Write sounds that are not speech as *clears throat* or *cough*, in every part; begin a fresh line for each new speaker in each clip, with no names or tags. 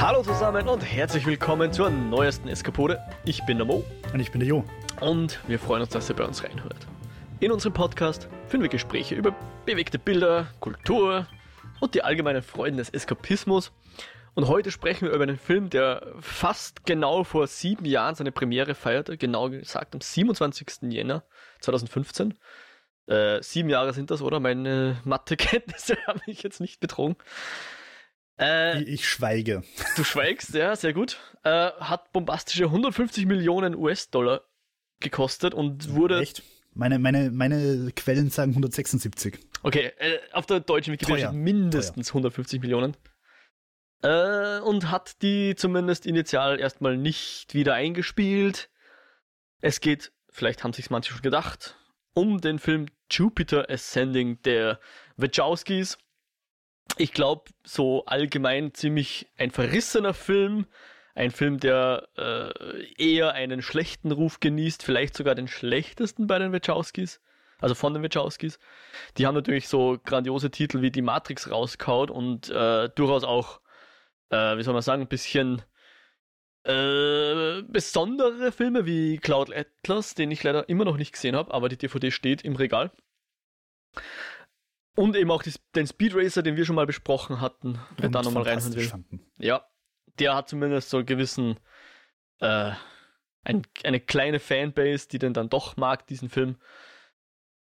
Hallo zusammen und herzlich willkommen zur neuesten Eskapode. Ich bin der Mo.
Und ich bin der Jo.
Und wir freuen uns, dass ihr bei uns reinhört. In unserem Podcast führen wir Gespräche über bewegte Bilder, Kultur und die allgemeinen Freuden des Eskapismus. Und heute sprechen wir über einen Film, der fast genau vor sieben Jahren seine Premiere feierte, genau gesagt am 27. Jänner 2015. Äh, sieben Jahre sind das, oder? Meine Mathekenntnisse *laughs* haben mich jetzt nicht betrogen.
Äh, ich schweige. *laughs*
Du schweigst, ja, sehr gut. Äh, hat bombastische 150 Millionen US-Dollar gekostet und wurde.
Echt? Meine, meine, meine Quellen sagen 176.
Okay, äh, auf der deutschen Wikipedia mindestens Teuer. 150 Millionen. Äh, und hat die zumindest initial erstmal nicht wieder eingespielt. Es geht, vielleicht haben sich manche schon gedacht, um den Film Jupiter Ascending der Wachowskis ich glaube, so allgemein ziemlich ein verrissener Film. Ein Film, der äh, eher einen schlechten Ruf genießt, vielleicht sogar den schlechtesten bei den Wachowskis. Also von den Wachowskis. Die haben natürlich so grandiose Titel wie Die Matrix rauskaut und äh, durchaus auch, äh, wie soll man sagen, ein bisschen äh, besondere Filme wie Cloud Atlas, den ich leider immer noch nicht gesehen habe, aber die DVD steht im Regal. Und eben auch die, den Speed Racer, den wir schon mal besprochen hatten, wer da nochmal reinhören will. Fanden. Ja, der hat zumindest so einen gewissen, äh, ein, eine kleine Fanbase, die den dann doch mag, diesen Film.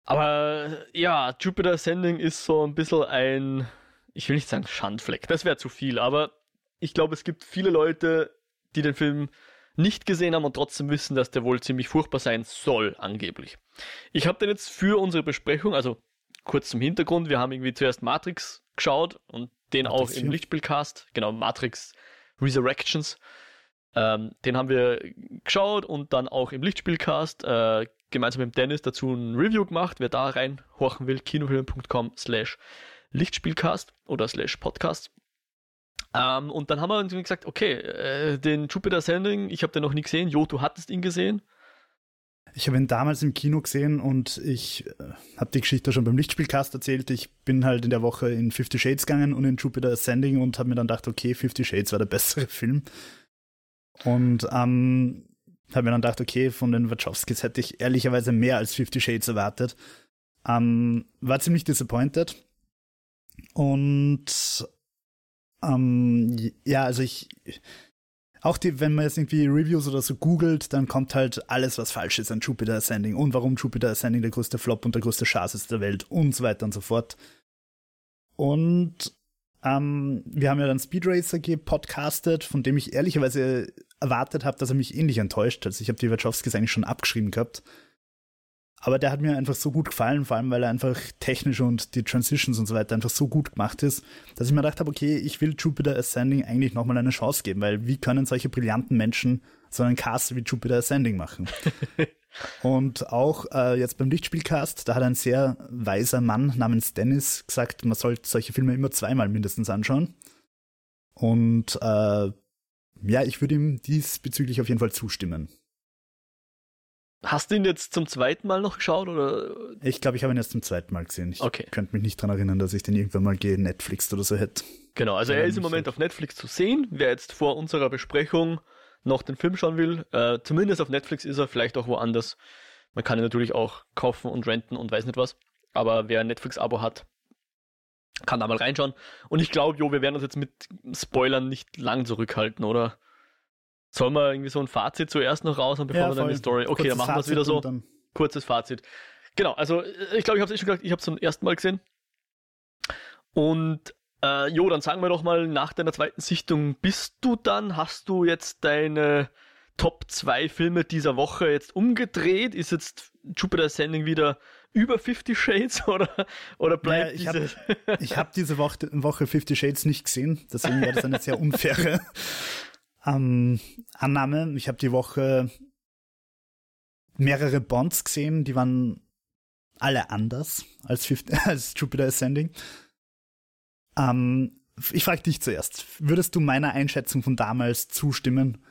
Aber ja, Jupiter Ascending ist so ein bisschen ein, ich will nicht sagen Schandfleck, das wäre zu viel, aber ich glaube, es gibt viele Leute, die den Film nicht gesehen haben und trotzdem wissen, dass der wohl ziemlich furchtbar sein soll, angeblich. Ich habe den jetzt für unsere Besprechung, also kurz zum Hintergrund, wir haben irgendwie zuerst Matrix geschaut und den Matrix auch im Lichtspielcast, genau, Matrix Resurrections. Ähm, den haben wir geschaut und dann auch im Lichtspielcast äh, gemeinsam mit Dennis dazu ein Review gemacht. Wer da reinhorchen will, kinofilm.com slash Lichtspielcast oder slash Podcast. Ähm, und dann haben wir uns gesagt, okay, äh, den Jupiter Sending, ich habe den noch nie gesehen. Jo, du hattest ihn gesehen.
Ich habe ihn damals im Kino gesehen und ich äh, habe die Geschichte schon beim Lichtspielcast erzählt. Ich bin halt in der Woche in Fifty Shades gegangen und in Jupiter Ascending und habe mir dann gedacht, okay, Fifty Shades war der bessere Film. Und ähm, habe mir dann gedacht, okay, von den Wachowskis hätte ich ehrlicherweise mehr als Fifty Shades erwartet. Ähm, war ziemlich disappointed. Und ähm, ja, also ich auch die, wenn man jetzt irgendwie Reviews oder so googelt, dann kommt halt alles, was falsch ist an Jupiter Ascending und warum Jupiter Ascending der größte Flop und der größte Schatz ist der Welt und so weiter und so fort. Und ähm, wir haben ja dann Speed Racer gepodcastet, von dem ich ehrlicherweise erwartet habe, dass er mich ähnlich enttäuscht. Also ich habe die Wachowskis eigentlich schon abgeschrieben gehabt. Aber der hat mir einfach so gut gefallen, vor allem weil er einfach technisch und die Transitions und so weiter einfach so gut gemacht ist, dass ich mir gedacht habe, okay, ich will Jupiter Ascending eigentlich nochmal eine Chance geben, weil wie können solche brillanten Menschen so einen Cast wie Jupiter Ascending machen? *laughs* und auch äh, jetzt beim Lichtspielcast, da hat ein sehr weiser Mann namens Dennis gesagt, man sollte solche Filme immer zweimal mindestens anschauen. Und äh, ja, ich würde ihm diesbezüglich auf jeden Fall zustimmen.
Hast du ihn jetzt zum zweiten Mal noch geschaut oder?
Ich glaube, ich habe ihn jetzt zum zweiten Mal gesehen. Ich
okay.
könnte mich nicht daran erinnern, dass ich den irgendwann mal Netflix oder so hätte.
Genau, also er ist im Moment auf Netflix zu sehen. Wer jetzt vor unserer Besprechung noch den Film schauen will, äh, zumindest auf Netflix ist er, vielleicht auch woanders. Man kann ihn natürlich auch kaufen und renten und weiß nicht was. Aber wer ein Netflix-Abo hat, kann da mal reinschauen. Und ich glaube, jo, wir werden uns jetzt mit Spoilern nicht lang zurückhalten, oder? Sollen wir irgendwie so ein Fazit zuerst noch raus, bevor ja, wir dann die Story. Okay, Kurzes dann machen wir es wieder so. Kurzes Fazit. Genau, also ich glaube, ich habe es eh schon gesagt, ich habe es zum ersten Mal gesehen. Und äh, jo, dann sagen wir doch mal, nach deiner zweiten Sichtung bist du dann, hast du jetzt deine Top 2 Filme dieser Woche jetzt umgedreht? Ist jetzt Jupiter Sending wieder über 50 Shades *laughs* oder, oder bleibt
ja, ich diese? Hab, ich habe diese Woche, Woche 50 Shades nicht gesehen, deswegen wäre das eine sehr *laughs* unfaire ähm, Annahme. Ich habe die Woche mehrere Bonds gesehen, die waren alle anders als, 50, *laughs* als Jupiter Ascending. Ähm, ich frage dich zuerst, würdest du meiner Einschätzung von damals zustimmen,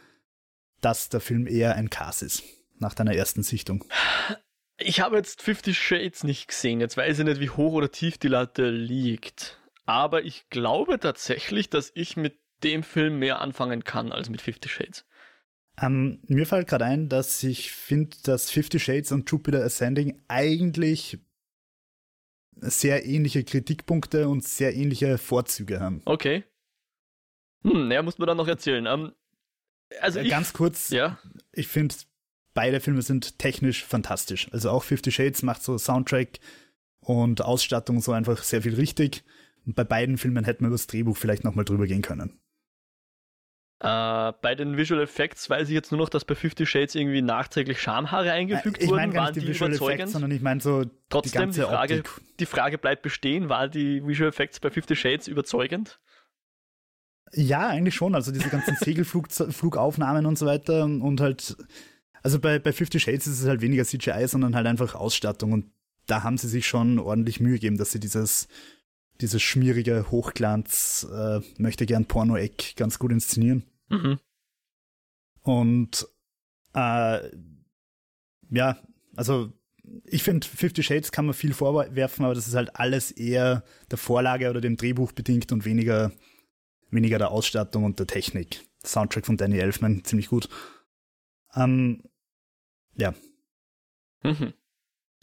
dass der Film eher ein Cast ist, nach deiner ersten Sichtung?
Ich habe jetzt Fifty Shades nicht gesehen. Jetzt weiß ich nicht, wie hoch oder tief die Latte liegt. Aber ich glaube tatsächlich, dass ich mit dem Film mehr anfangen kann als mit Fifty Shades.
Ähm, mir fällt gerade ein, dass ich finde, dass Fifty Shades und Jupiter Ascending eigentlich sehr ähnliche Kritikpunkte und sehr ähnliche Vorzüge haben.
Okay. Hm, ja, muss man dann noch erzählen. Um, ähm,
also äh, ich, ganz kurz, ja? ich finde, beide Filme sind technisch fantastisch. Also auch Fifty Shades macht so Soundtrack und Ausstattung so einfach sehr viel richtig. Und bei beiden Filmen hätten wir über das Drehbuch vielleicht nochmal drüber gehen können.
Uh, bei den Visual Effects weiß ich jetzt nur noch, dass bei Fifty Shades irgendwie nachträglich Schamhaare eingefügt
ich
mein
wurden. Waren die, die Visual überzeugend? Effects, sondern ich meine so
Trotzdem, die, die, Frage, die Frage bleibt bestehen, waren die Visual Effects bei Fifty Shades überzeugend?
Ja, eigentlich schon. Also diese ganzen *laughs* Segelflugaufnahmen und so weiter und halt, also bei, bei Fifty Shades ist es halt weniger CGI, sondern halt einfach Ausstattung und da haben sie sich schon ordentlich Mühe gegeben, dass sie dieses, dieses schmierige Hochglanz, äh, möchte gern Porno-Eck ganz gut inszenieren. Mhm. Und äh, ja, also ich finde, Fifty Shades kann man viel vorwerfen, aber das ist halt alles eher der Vorlage oder dem Drehbuch bedingt und weniger weniger der Ausstattung und der Technik. Soundtrack von Danny Elfman, ziemlich gut. Ähm, ja.
Mhm.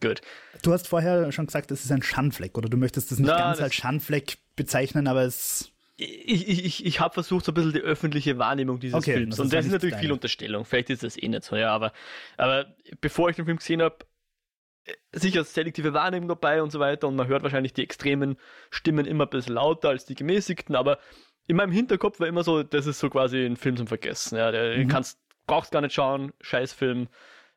Gut.
Du hast vorher schon gesagt, es ist ein Schandfleck, oder du möchtest das nicht Na, ganz als Schandfleck bezeichnen, aber es.
Ich, ich, ich habe versucht, so ein bisschen die öffentliche Wahrnehmung dieses okay, Films. Das und das ist natürlich deine. viel Unterstellung. Vielleicht ist das eh nicht so, ja, aber, aber bevor ich den Film gesehen habe, sicher selektive Wahrnehmung dabei und so weiter und man hört wahrscheinlich die extremen Stimmen immer ein bisschen lauter als die gemäßigten, aber in meinem Hinterkopf war immer so, das ist so quasi ein Film zum Vergessen. Ja, der mhm. kannst, brauchst gar nicht schauen, Scheißfilm,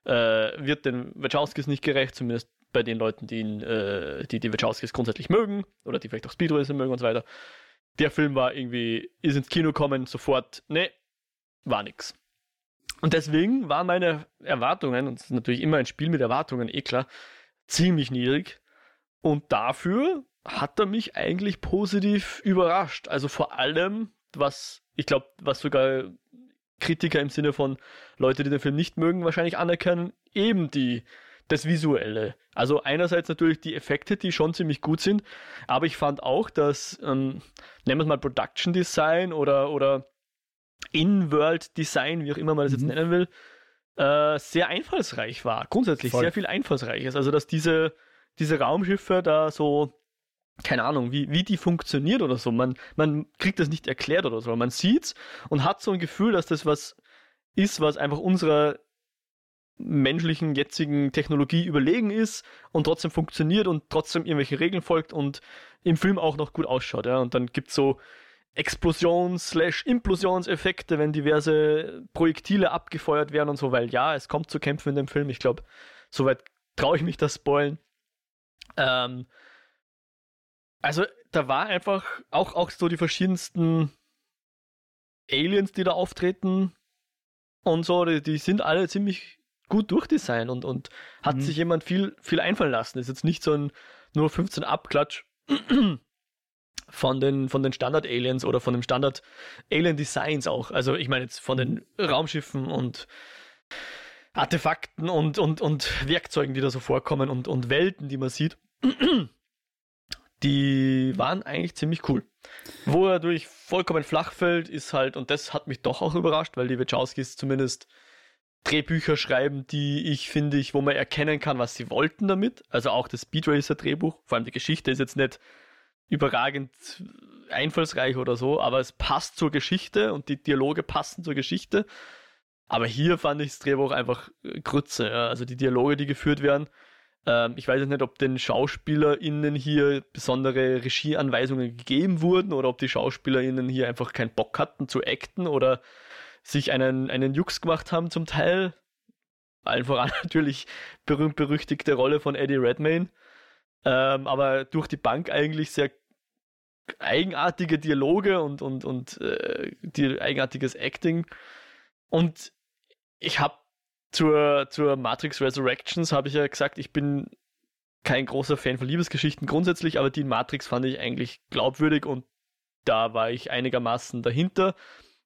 äh, wird den Wachowskis nicht gerecht, zumindest bei den Leuten, die, ihn, äh, die die Wachowskis grundsätzlich mögen oder die vielleicht auch Speedracer mögen und so weiter. Der Film war irgendwie, ist ins Kino kommen, sofort, ne, war nix. Und deswegen waren meine Erwartungen, und es ist natürlich immer ein Spiel mit Erwartungen, eh klar, ziemlich niedrig. Und dafür hat er mich eigentlich positiv überrascht. Also vor allem, was ich glaube, was sogar Kritiker im Sinne von Leute, die den Film nicht mögen, wahrscheinlich anerkennen, eben die das Visuelle. Also einerseits natürlich die Effekte, die schon ziemlich gut sind, aber ich fand auch, dass, ähm, nennen wir es mal Production Design oder, oder In-World Design, wie auch immer man das mhm. jetzt nennen will, äh, sehr einfallsreich war. Grundsätzlich Voll. sehr viel einfallsreiches. Also dass diese, diese Raumschiffe da so keine Ahnung, wie, wie die funktioniert oder so. Man, man kriegt das nicht erklärt oder so. Man sieht's und hat so ein Gefühl, dass das was ist, was einfach unserer menschlichen jetzigen Technologie überlegen ist und trotzdem funktioniert und trotzdem irgendwelche Regeln folgt und im Film auch noch gut ausschaut. Ja. Und dann gibt's so Explosions-Implosionseffekte, wenn diverse Projektile abgefeuert werden und so, weil ja, es kommt zu Kämpfen in dem Film. Ich glaube, soweit traue ich mich das spoilen. Ähm, also da war einfach auch, auch so die verschiedensten Aliens, die da auftreten und so, die, die sind alle ziemlich gut durchdesignt und, und hat mhm. sich jemand viel, viel einfallen lassen. Ist jetzt nicht so ein nur 15 Abklatsch *clears throat* von den, von den Standard-Aliens oder von den Standard-Alien-Designs auch. Also ich meine jetzt von den Raumschiffen und Artefakten und, und, und Werkzeugen, die da so vorkommen und, und Welten, die man sieht *clears throat* die waren eigentlich ziemlich cool. Wo er durch vollkommen flach fällt, ist halt, und das hat mich doch auch überrascht, weil die Wachowskis zumindest Drehbücher schreiben, die ich finde ich, wo man erkennen kann, was sie wollten damit. Also auch das Speed Racer Drehbuch, vor allem die Geschichte ist jetzt nicht überragend einfallsreich oder so, aber es passt zur Geschichte und die Dialoge passen zur Geschichte. Aber hier fand ich das Drehbuch einfach Grütze. Ja. Also die Dialoge, die geführt werden, ähm, ich weiß jetzt nicht, ob den SchauspielerInnen hier besondere Regieanweisungen gegeben wurden oder ob die SchauspielerInnen hier einfach keinen Bock hatten zu acten oder sich einen, einen Jux gemacht haben zum Teil. Allen voran *laughs* natürlich berühmt-berüchtigte Rolle von Eddie Redmayne. Ähm, aber durch die Bank eigentlich sehr eigenartige Dialoge und, und, und äh, die, eigenartiges Acting. Und ich habe zur, zur Matrix Resurrections habe ich ja gesagt, ich bin kein großer Fan von Liebesgeschichten grundsätzlich, aber die in Matrix fand ich eigentlich glaubwürdig und da war ich einigermaßen dahinter,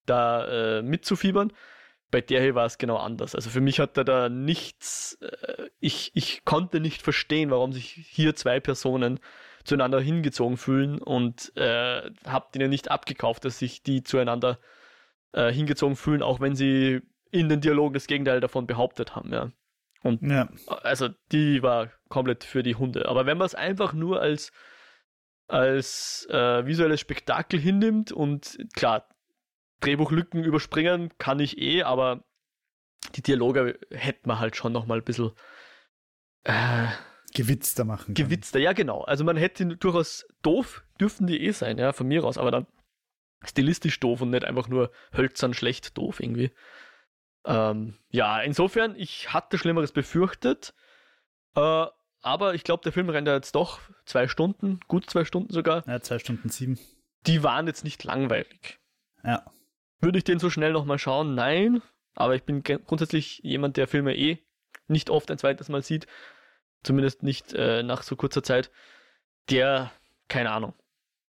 da äh, mitzufiebern. Bei der hier war es genau anders. Also für mich hat er da nichts, äh, ich, ich konnte nicht verstehen, warum sich hier zwei Personen zueinander hingezogen fühlen und äh, habt ihnen nicht abgekauft, dass sich die zueinander äh, hingezogen fühlen, auch wenn sie in den Dialogen das Gegenteil davon behauptet haben, ja. Und ja. also die war komplett für die Hunde. Aber wenn man es einfach nur als, als äh, visuelles Spektakel hinnimmt und klar, Drehbuchlücken überspringen kann ich eh, aber die Dialoge hätte man halt schon nochmal ein bisschen
äh, gewitzter machen.
Können. Gewitzter, ja genau. Also man hätte durchaus doof, dürften die eh sein, ja, von mir aus, aber dann stilistisch doof und nicht einfach nur hölzern schlecht doof irgendwie. Ähm, ja, insofern, ich hatte Schlimmeres befürchtet, äh, aber ich glaube, der Film rennt ja jetzt doch zwei Stunden, gut zwei Stunden sogar.
Ja, zwei Stunden sieben.
Die waren jetzt nicht langweilig.
Ja.
Würde ich den so schnell nochmal schauen? Nein. Aber ich bin grundsätzlich jemand, der Filme eh nicht oft ein zweites Mal sieht. Zumindest nicht äh, nach so kurzer Zeit. Der, keine Ahnung.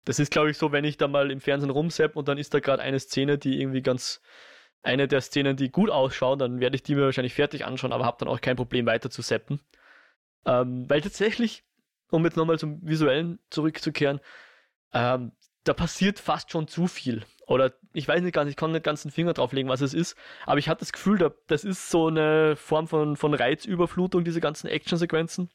Das ist, glaube ich, so, wenn ich da mal im Fernsehen rumsepp und dann ist da gerade eine Szene, die irgendwie ganz, eine der Szenen, die gut ausschauen, dann werde ich die mir wahrscheinlich fertig anschauen, aber habe dann auch kein Problem weiter zu seppen. Ähm, weil tatsächlich, um jetzt nochmal zum Visuellen zurückzukehren, ähm, da passiert fast schon zu viel. Oder ich weiß nicht ganz, ich kann nicht ganz den Finger drauflegen, was es ist, aber ich hatte das Gefühl, da, das ist so eine Form von, von Reizüberflutung, diese ganzen Actionsequenzen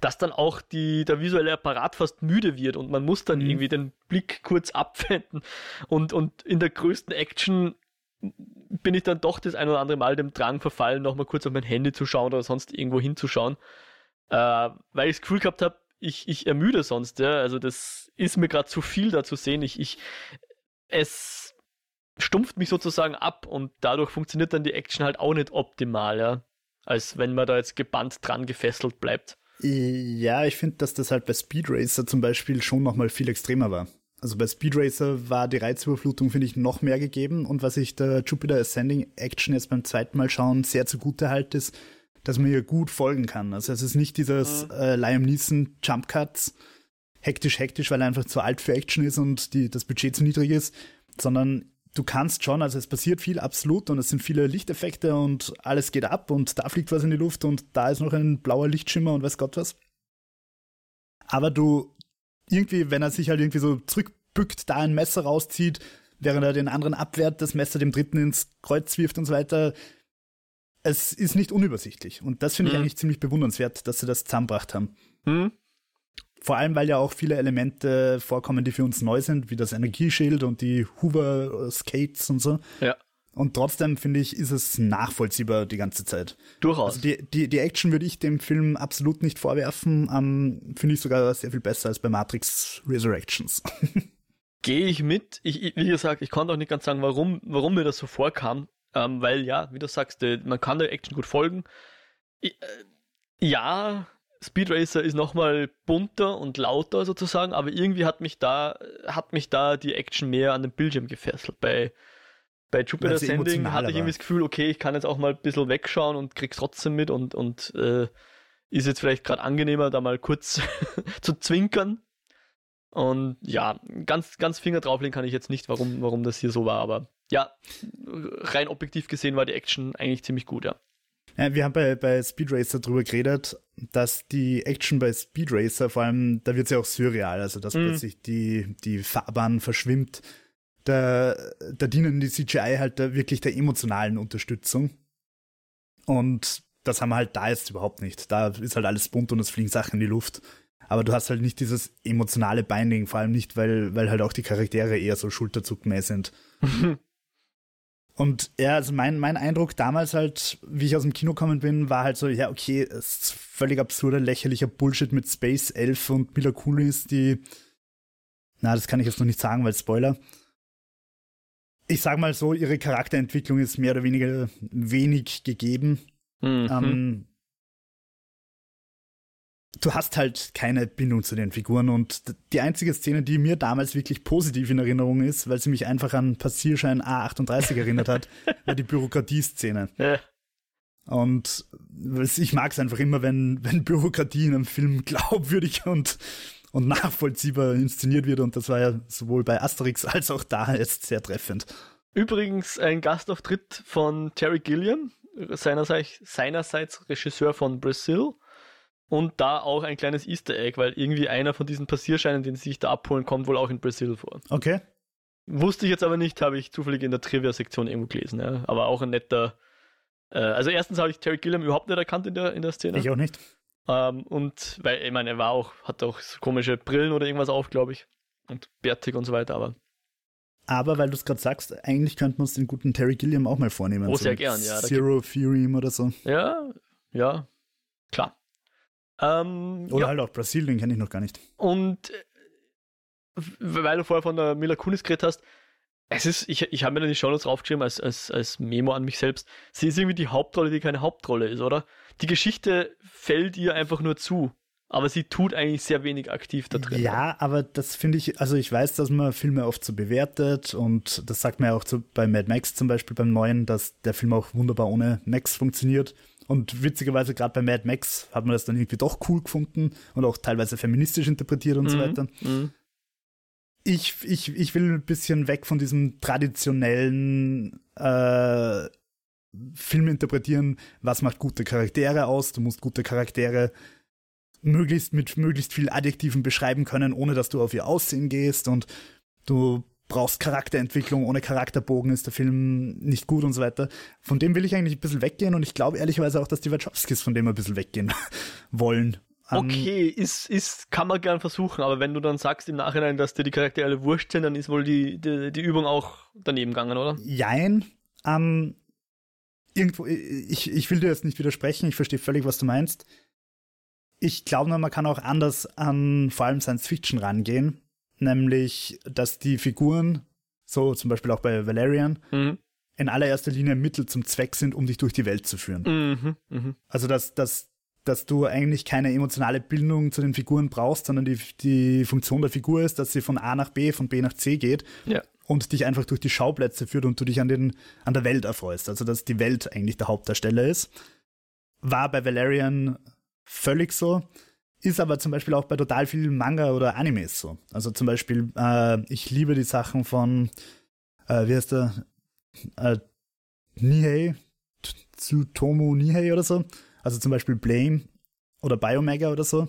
dass dann auch die, der visuelle Apparat fast müde wird und man muss dann mhm. irgendwie den Blick kurz abwenden. Und, und in der größten Action bin ich dann doch das ein oder andere Mal dem Drang verfallen, nochmal kurz auf mein Handy zu schauen oder sonst irgendwo hinzuschauen. Äh, weil ich das Gefühl gehabt habe, ich, ich ermüde sonst, ja. Also das ist mir gerade zu viel da zu sehen. Ich, ich, es stumpft mich sozusagen ab und dadurch funktioniert dann die Action halt auch nicht optimal, ja. Als wenn man da jetzt gebannt dran gefesselt bleibt.
Ja, ich finde, dass das halt bei Speed Racer zum Beispiel schon nochmal viel extremer war. Also bei Speed Racer war die Reizüberflutung, finde ich, noch mehr gegeben. Und was ich der Jupiter Ascending Action jetzt beim zweiten Mal schauen sehr zugute halte, ist, dass man ihr gut folgen kann. Also es ist nicht dieses mhm. äh, Liam Neeson Jump Cuts, hektisch, hektisch, weil er einfach zu alt für Action ist und die, das Budget zu niedrig ist, sondern du kannst schon, also es passiert viel absolut und es sind viele Lichteffekte und alles geht ab und da fliegt was in die Luft und da ist noch ein blauer Lichtschimmer und weiß Gott was. Aber du irgendwie, wenn er sich halt irgendwie so zurückbückt, da ein Messer rauszieht, während er den anderen abwehrt, das Messer dem dritten ins Kreuz wirft und so weiter, es ist nicht unübersichtlich. Und das finde ich mhm. eigentlich ziemlich bewundernswert, dass sie das zusammengebracht haben. Mhm. Vor allem, weil ja auch viele Elemente vorkommen, die für uns neu sind, wie das Energieschild und die Hoover-Skates und so.
Ja.
Und trotzdem, finde ich, ist es nachvollziehbar die ganze Zeit.
Durchaus.
Also die, die, die Action würde ich dem Film absolut nicht vorwerfen. Ähm, finde ich sogar sehr viel besser als bei Matrix Resurrections. *laughs*
Gehe ich mit. Ich, wie gesagt, ich konnte auch nicht ganz sagen, warum, warum mir das so vorkam. Ähm, weil ja, wie du sagst, man kann der Action gut folgen. Ich, äh, ja, Speed Racer ist nochmal bunter und lauter sozusagen, aber irgendwie hat mich da, hat mich da die Action mehr an den Bildschirm gefesselt. Bei, bei Jupiter Sending hatte ich irgendwie das Gefühl, okay, ich kann jetzt auch mal ein bisschen wegschauen und krieg's trotzdem mit und, und äh, ist jetzt vielleicht gerade angenehmer, da mal kurz *laughs* zu zwinkern. Und ja, ganz, ganz Finger drauflegen kann ich jetzt nicht, warum, warum das hier so war, aber ja, rein objektiv gesehen war die Action eigentlich ziemlich gut, ja.
Ja, wir haben bei, bei Speed Racer drüber geredet, dass die Action bei Speed Racer, vor allem, da wird sie ja auch surreal, also dass mhm. plötzlich die, die Fahrbahn verschwimmt. Da, da dienen die CGI halt da wirklich der emotionalen Unterstützung. Und das haben wir halt da jetzt überhaupt nicht. Da ist halt alles bunt und es fliegen Sachen in die Luft. Aber du hast halt nicht dieses emotionale Binding, vor allem nicht, weil, weil halt auch die Charaktere eher so schulterzuckmäßig sind. *laughs* Und ja, also mein, mein Eindruck damals halt, wie ich aus dem Kino gekommen bin, war halt so, ja, okay, es ist völlig absurder, lächerlicher Bullshit mit Space Elf und Mila Kunis, die, na, das kann ich jetzt noch nicht sagen, weil Spoiler. Ich sag mal so, ihre Charakterentwicklung ist mehr oder weniger wenig gegeben. Mhm. Ähm, du hast halt keine Bindung zu den Figuren und die einzige Szene, die mir damals wirklich positiv in Erinnerung ist, weil sie mich einfach an Passierschein A38 erinnert hat, *laughs* war die Bürokratie-Szene. Ja. Und ich mag es einfach immer, wenn, wenn Bürokratie in einem Film *laughs* glaubwürdig und, und nachvollziehbar inszeniert wird. Und das war ja sowohl bei Asterix als auch da jetzt sehr treffend.
Übrigens ein Gastauftritt von Terry Gilliam, seinerseits, seinerseits Regisseur von Brazil Und da auch ein kleines Easter Egg, weil irgendwie einer von diesen Passierscheinen, den sie sich da abholen, kommt wohl auch in Brasil vor.
Okay.
Wusste ich jetzt aber nicht, habe ich zufällig in der Trivia-Sektion irgendwo gelesen. Ja. Aber auch ein netter. Äh, also, erstens habe ich Terry Gilliam überhaupt nicht erkannt in der, in der Szene.
Ich auch nicht.
Ähm, und weil, ich meine, er war auch, hat auch so komische Brillen oder irgendwas auf, glaube ich. Und bärtig und so weiter, aber.
Aber weil du es gerade sagst, eigentlich könnten wir uns den guten Terry Gilliam auch mal vornehmen.
Oh, so sehr gern, ja.
Zero Theorem oder so.
Ja, ja, klar. Ähm,
oder
ja.
halt auch Brasilien, kenne ich noch gar nicht.
Und äh, weil du vorher von der Mila Kunis geredet hast, es ist, ich, ich habe mir da die Shownotes draufgeschrieben als, als, als Memo an mich selbst. Sie ist irgendwie die Hauptrolle, die keine Hauptrolle ist, oder? Die Geschichte fällt ihr einfach nur zu. Aber sie tut eigentlich sehr wenig aktiv da drin.
Ja, aber das finde ich, also ich weiß, dass man Filme oft so bewertet und das sagt man ja auch zu, bei Mad Max zum Beispiel beim neuen, dass der Film auch wunderbar ohne Max funktioniert. Und witzigerweise gerade bei Mad Max hat man das dann irgendwie doch cool gefunden und auch teilweise feministisch interpretiert und mhm, so weiter. Mhm. Ich, ich, ich will ein bisschen weg von diesem traditionellen äh, Film interpretieren, was macht gute Charaktere aus. Du musst gute Charaktere möglichst mit möglichst viel Adjektiven beschreiben können, ohne dass du auf ihr Aussehen gehst und du brauchst Charakterentwicklung, ohne Charakterbogen ist der Film nicht gut und so weiter. Von dem will ich eigentlich ein bisschen weggehen und ich glaube ehrlicherweise auch, dass die Wachowskis von dem ein bisschen weggehen *laughs* wollen.
Um, okay, ist, ist, kann man gern versuchen, aber wenn du dann sagst im Nachhinein, dass dir die Charaktere alle wurscht sind, dann ist wohl die, die, die Übung auch daneben gegangen, oder?
Jein. Ähm, irgendwo, ich, ich will dir jetzt nicht widersprechen, ich verstehe völlig, was du meinst ich glaube nur, man kann auch anders an vor allem Science Fiction rangehen. Nämlich, dass die Figuren, so zum Beispiel auch bei Valerian, mhm. in allererster Linie Mittel zum Zweck sind, um dich durch die Welt zu führen. Mhm, mh. Also, dass, dass, dass du eigentlich keine emotionale Bindung zu den Figuren brauchst, sondern die, die Funktion der Figur ist, dass sie von A nach B, von B nach C geht. Ja. Und dich einfach durch die Schauplätze führt und du dich an, den, an der Welt erfreust. Also, dass die Welt eigentlich der Hauptdarsteller ist. War bei Valerian völlig so. Ist aber zum Beispiel auch bei total vielen Manga oder Animes so. Also zum Beispiel, äh, ich liebe die Sachen von, äh, wie heißt der? Äh, Nihei, Tsutomu Nihei oder so. Also zum Beispiel Blame oder Biomega oder so.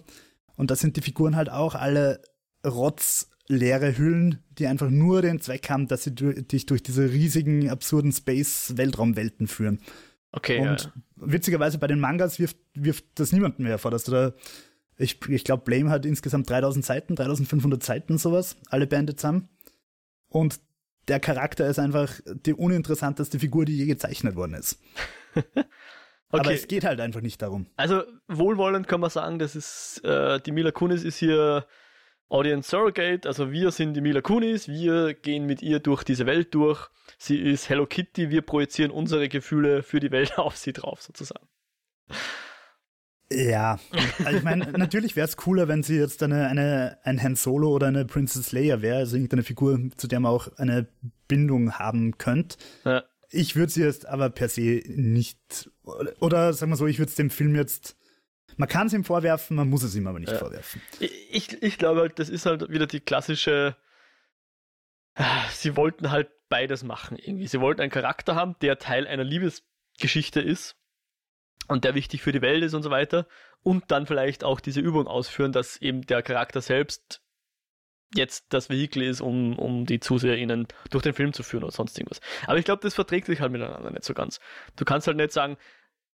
Und da sind die Figuren halt auch alle rotzleere Hüllen, die einfach nur den Zweck haben, dass sie dich durch diese riesigen, absurden Space-Weltraumwelten führen.
Okay.
Und ja. witzigerweise bei den Mangas wirft, wirft das niemanden mehr vor, dass du da, ich, ich glaube, Blame hat insgesamt 3000 Seiten, 3500 Seiten, sowas, alle Bände zusammen. Und der Charakter ist einfach die uninteressanteste Figur, die je gezeichnet worden ist. *laughs* okay. Aber es geht halt einfach nicht darum.
Also wohlwollend kann man sagen, das ist äh, die Mila Kunis ist hier Audience Surrogate, also wir sind die Mila Kunis, wir gehen mit ihr durch diese Welt durch. Sie ist Hello Kitty, wir projizieren unsere Gefühle für die Welt *laughs* auf sie drauf, sozusagen.
Ja, also ich meine, natürlich wäre es cooler, wenn sie jetzt eine, eine, ein Han Solo oder eine Princess Leia wäre, also irgendeine Figur, zu der man auch eine Bindung haben könnte. Ja. Ich würde sie jetzt aber per se nicht, oder, oder sagen wir so, ich würde es dem Film jetzt man kann es ihm vorwerfen, man muss es ihm aber nicht ja. vorwerfen.
Ich, ich glaube halt, das ist halt wieder die klassische. Sie wollten halt beides machen irgendwie. Sie wollten einen Charakter haben, der Teil einer Liebesgeschichte ist und der wichtig für die Welt ist und so weiter. Und dann vielleicht auch diese Übung ausführen, dass eben der Charakter selbst jetzt das Vehikel ist, um, um die ZuseherInnen durch den Film zu führen oder sonst irgendwas. Aber ich glaube, das verträgt sich halt miteinander nicht so ganz. Du kannst halt nicht sagen,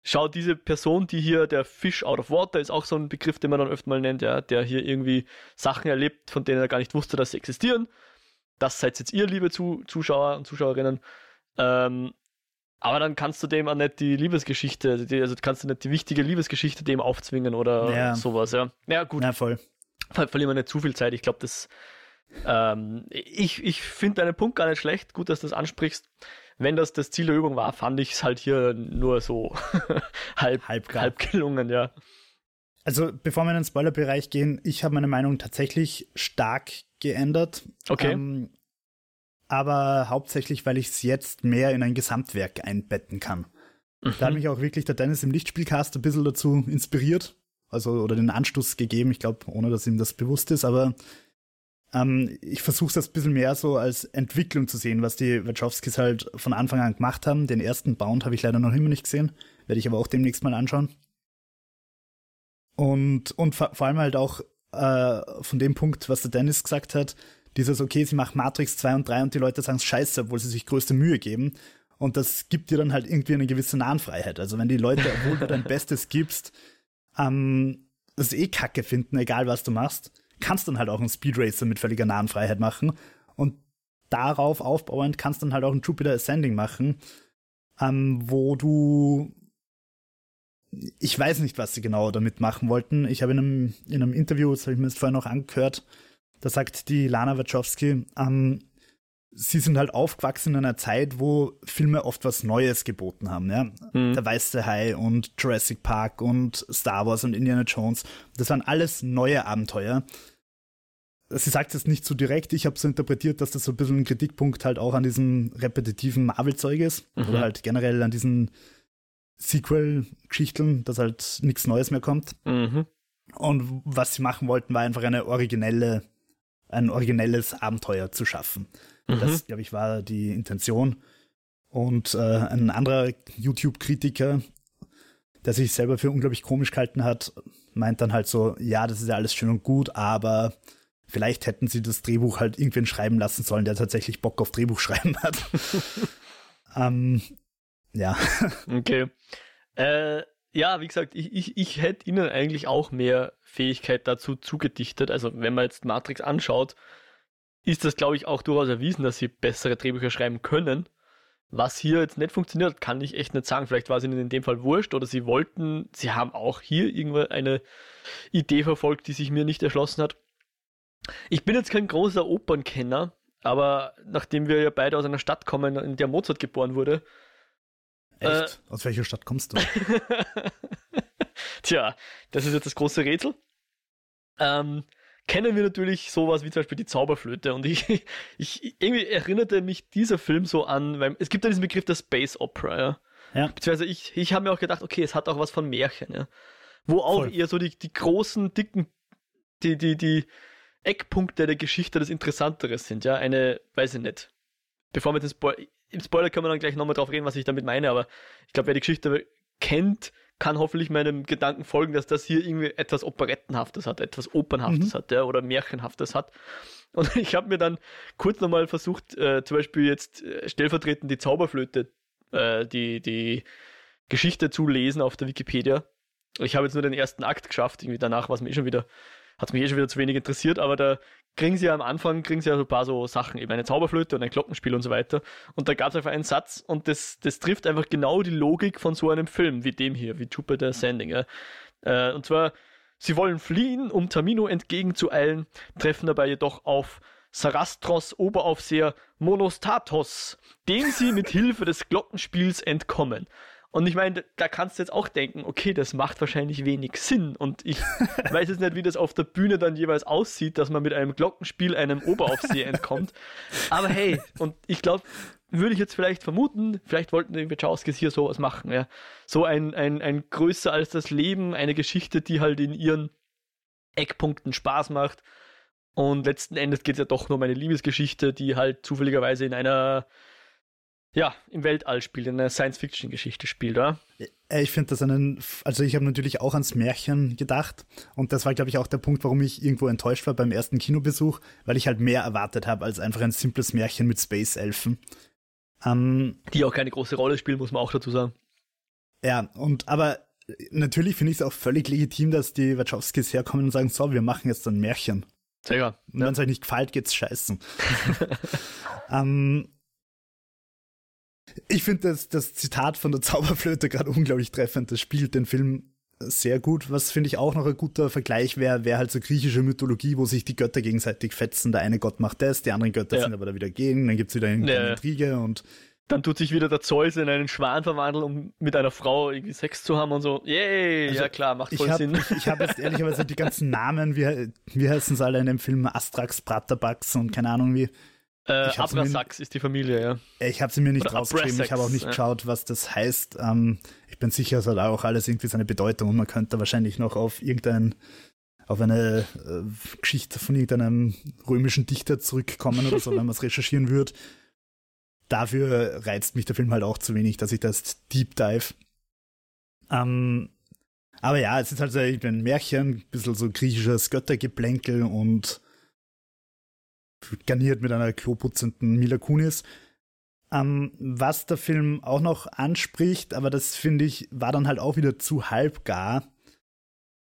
schau, diese Person, die hier, der Fish out of water, ist auch so ein Begriff, den man dann öfter mal nennt, ja, der hier irgendwie Sachen erlebt, von denen er gar nicht wusste, dass sie existieren. Das seid jetzt ihr, liebe Zuschauer und Zuschauerinnen. Ähm, aber dann kannst du dem auch nicht die Liebesgeschichte, die, also kannst du nicht die wichtige Liebesgeschichte dem aufzwingen oder ja. sowas, ja. Ja, gut.
Ja, voll.
Ver verlieren wir nicht zu viel Zeit. Ich glaube, das, ähm, ich, ich finde deinen Punkt gar nicht schlecht. Gut, dass du das ansprichst wenn das das Ziel der Übung war, fand ich es halt hier nur so *laughs* halb, halb, halb gelungen, ja.
Also, bevor wir in den Spoilerbereich gehen, ich habe meine Meinung tatsächlich stark geändert.
Okay. Ähm,
aber hauptsächlich, weil ich es jetzt mehr in ein Gesamtwerk einbetten kann. Mhm. Da hat mich auch wirklich der Dennis im Lichtspielcast ein bisschen dazu inspiriert. Also, oder den Anstoß gegeben. Ich glaube, ohne dass ihm das bewusst ist, aber ähm, ich versuche das ein bisschen mehr so als Entwicklung zu sehen, was die Wachowskis halt von Anfang an gemacht haben. Den ersten Bound habe ich leider noch immer nicht gesehen, werde ich aber auch demnächst mal anschauen. Und, und vor, allem halt auch äh, von dem Punkt, was der Dennis gesagt hat, dieses, okay, sie macht Matrix 2 und 3 und die Leute sagen es scheiße, obwohl sie sich größte Mühe geben. Und das gibt dir dann halt irgendwie eine gewisse Nahenfreiheit. Also wenn die Leute, obwohl du dein Bestes gibst, ähm, das eh kacke finden, egal was du machst, kannst dann halt auch einen Speedracer mit völliger Nahenfreiheit machen. Und darauf aufbauend kannst dann halt auch ein Jupiter Ascending machen, ähm, wo du ich weiß nicht, was sie genau damit machen wollten. Ich habe in einem, in einem Interview, das habe ich mir jetzt vorher noch angehört, da sagt die Lana Wachowski, ähm, sie sind halt aufgewachsen in einer Zeit, wo Filme oft was Neues geboten haben. Ja? Mhm. Der Weiße Hai und Jurassic Park und Star Wars und Indiana Jones. Das waren alles neue Abenteuer sie sagt es nicht so direkt, ich habe so interpretiert, dass das so ein bisschen ein Kritikpunkt halt auch an diesem repetitiven Marvel-Zeug ist. Mhm. Oder halt generell an diesen Sequel-Geschichten, dass halt nichts Neues mehr kommt. Mhm. Und was sie machen wollten, war einfach eine originelle, ein originelles Abenteuer zu schaffen. Mhm. Das, glaube ich, war die Intention. Und äh, ein anderer YouTube-Kritiker, der sich selber für unglaublich komisch gehalten hat, meint dann halt so, ja, das ist ja alles schön und gut, aber Vielleicht hätten sie das Drehbuch halt irgendwen schreiben lassen sollen, der tatsächlich Bock auf Drehbuch *laughs* schreiben hat. *laughs* ähm, ja.
Okay. Äh, ja, wie gesagt, ich, ich, ich hätte ihnen eigentlich auch mehr Fähigkeit dazu zugedichtet. Also wenn man jetzt Matrix anschaut, ist das, glaube ich, auch durchaus erwiesen, dass sie bessere Drehbücher schreiben können. Was hier jetzt nicht funktioniert, kann ich echt nicht sagen. Vielleicht war es ihnen in dem Fall wurscht oder sie wollten, sie haben auch hier irgendwo eine Idee verfolgt, die sich mir nicht erschlossen hat. Ich bin jetzt kein großer Opernkenner, aber nachdem wir ja beide aus einer Stadt kommen, in der Mozart geboren wurde.
Echt? Äh, aus welcher Stadt kommst du? *laughs*
Tja, das ist jetzt das große Rätsel. Ähm, kennen wir natürlich sowas wie zum Beispiel die Zauberflöte und ich, *laughs* ich irgendwie erinnerte mich dieser Film so an, weil es gibt ja diesen Begriff der Space Opera, ja. ja. Beziehungsweise ich, ich habe mir auch gedacht, okay, es hat auch was von Märchen, ja. Wo auch Voll. eher so die, die großen, dicken, die, die, die, Eckpunkte der Geschichte das Interessanteres sind, ja. Eine, weiß ich nicht. Bevor wir den Spoiler, im Spoiler können wir dann gleich nochmal drauf reden, was ich damit meine, aber ich glaube, wer die Geschichte kennt, kann hoffentlich meinem Gedanken folgen, dass das hier irgendwie etwas Operettenhaftes hat, etwas Opernhaftes mhm. hat, ja, oder Märchenhaftes hat. Und *laughs* ich habe mir dann kurz nochmal versucht, äh, zum Beispiel jetzt äh, stellvertretend die Zauberflöte, äh, die, die Geschichte zu lesen auf der Wikipedia. Ich habe jetzt nur den ersten Akt geschafft, irgendwie danach war es mir eh schon wieder hat mich eh schon wieder zu wenig interessiert, aber da kriegen sie ja am Anfang, kriegen sie ja so ein paar so Sachen, eben eine Zauberflöte und ein Glockenspiel und so weiter. Und da gab es einfach einen Satz und das, das trifft einfach genau die Logik von so einem Film wie dem hier, wie Jupiter Ascending. Ja. Äh, und zwar, sie wollen fliehen, um Tamino entgegenzueilen, treffen dabei jedoch auf Sarastros Oberaufseher Monostatos, dem sie mit Hilfe des Glockenspiels entkommen. Und ich meine, da kannst du jetzt auch denken, okay, das macht wahrscheinlich wenig Sinn. Und ich *laughs* weiß jetzt nicht, wie das auf der Bühne dann jeweils aussieht, dass man mit einem Glockenspiel einem Oberaufseher entkommt. Aber hey, und ich glaube, würde ich jetzt vielleicht vermuten, vielleicht wollten die Wachowskis hier sowas machen, ja. So ein, ein, ein größer als das Leben, eine Geschichte, die halt in ihren Eckpunkten Spaß macht. Und letzten Endes geht es ja doch nur um eine Liebesgeschichte, die halt zufälligerweise in einer ja, im Weltall spielt, in einer Science-Fiction-Geschichte spielt, oder?
Äh, ich finde das einen, also ich habe natürlich auch ans Märchen gedacht und das war, glaube ich, auch der Punkt, warum ich irgendwo enttäuscht war beim ersten Kinobesuch, weil ich halt mehr erwartet habe als einfach ein simples Märchen mit Space-Elfen.
Ähm, Die auch keine große Rolle spielen, muss man auch dazu sagen.
Ja, und aber natürlich finde ich es auch völlig legitim, dass die Wachowskis herkommen und sagen, so, wir machen jetzt ein Märchen.
Sehr
Und ja. wenn es euch nicht gefällt, geht's scheißen. *laughs* ähm, ich finde das, das Zitat von der Zauberflöte gerade unglaublich treffend. Das spielt den Film sehr gut. Was finde ich auch noch ein guter Vergleich wäre, wäre halt so griechische Mythologie, wo sich die Götter gegenseitig fetzen. Der eine Gott macht das, die anderen Götter ja. sind aber da wieder gegen, dann gibt es wieder eine ja. Intrige und
dann tut sich wieder der Zeus in einen Schwan verwandeln, um mit einer Frau irgendwie Sex zu haben und so. Yay, also, ja klar, macht voll
ich hab,
Sinn.
Ich, ich habe jetzt ehrlicherweise die ganzen Namen, wie, wie heißen sie alle in dem Film? Astrax, Bratabax und keine Ahnung wie.
Äh, Abrasax ist die Familie, ja.
Ich habe sie mir nicht Oder rausgeschrieben, ich habe auch nicht ja. geschaut, was das heißt. Ähm, ich bin sicher, es hat auch alles irgendwie seine Bedeutung und man könnte wahrscheinlich noch auf irgendein, auf eine äh, Geschichte von irgendeinem römischen Dichter zurückkommen oder so, wenn man es recherchieren würde. Dafür reizt mich der Film halt auch zu wenig, dass ich das Deep Dive. Ähm, Aber ja, es ist halt so ein Märchen, ein bisschen so griechisches Göttergeplänkel und garniert mit einer kloputzenden Mila Kunis. Ähm, was der Film auch noch anspricht, aber das finde ich, war dann halt auch wieder zu halbgar.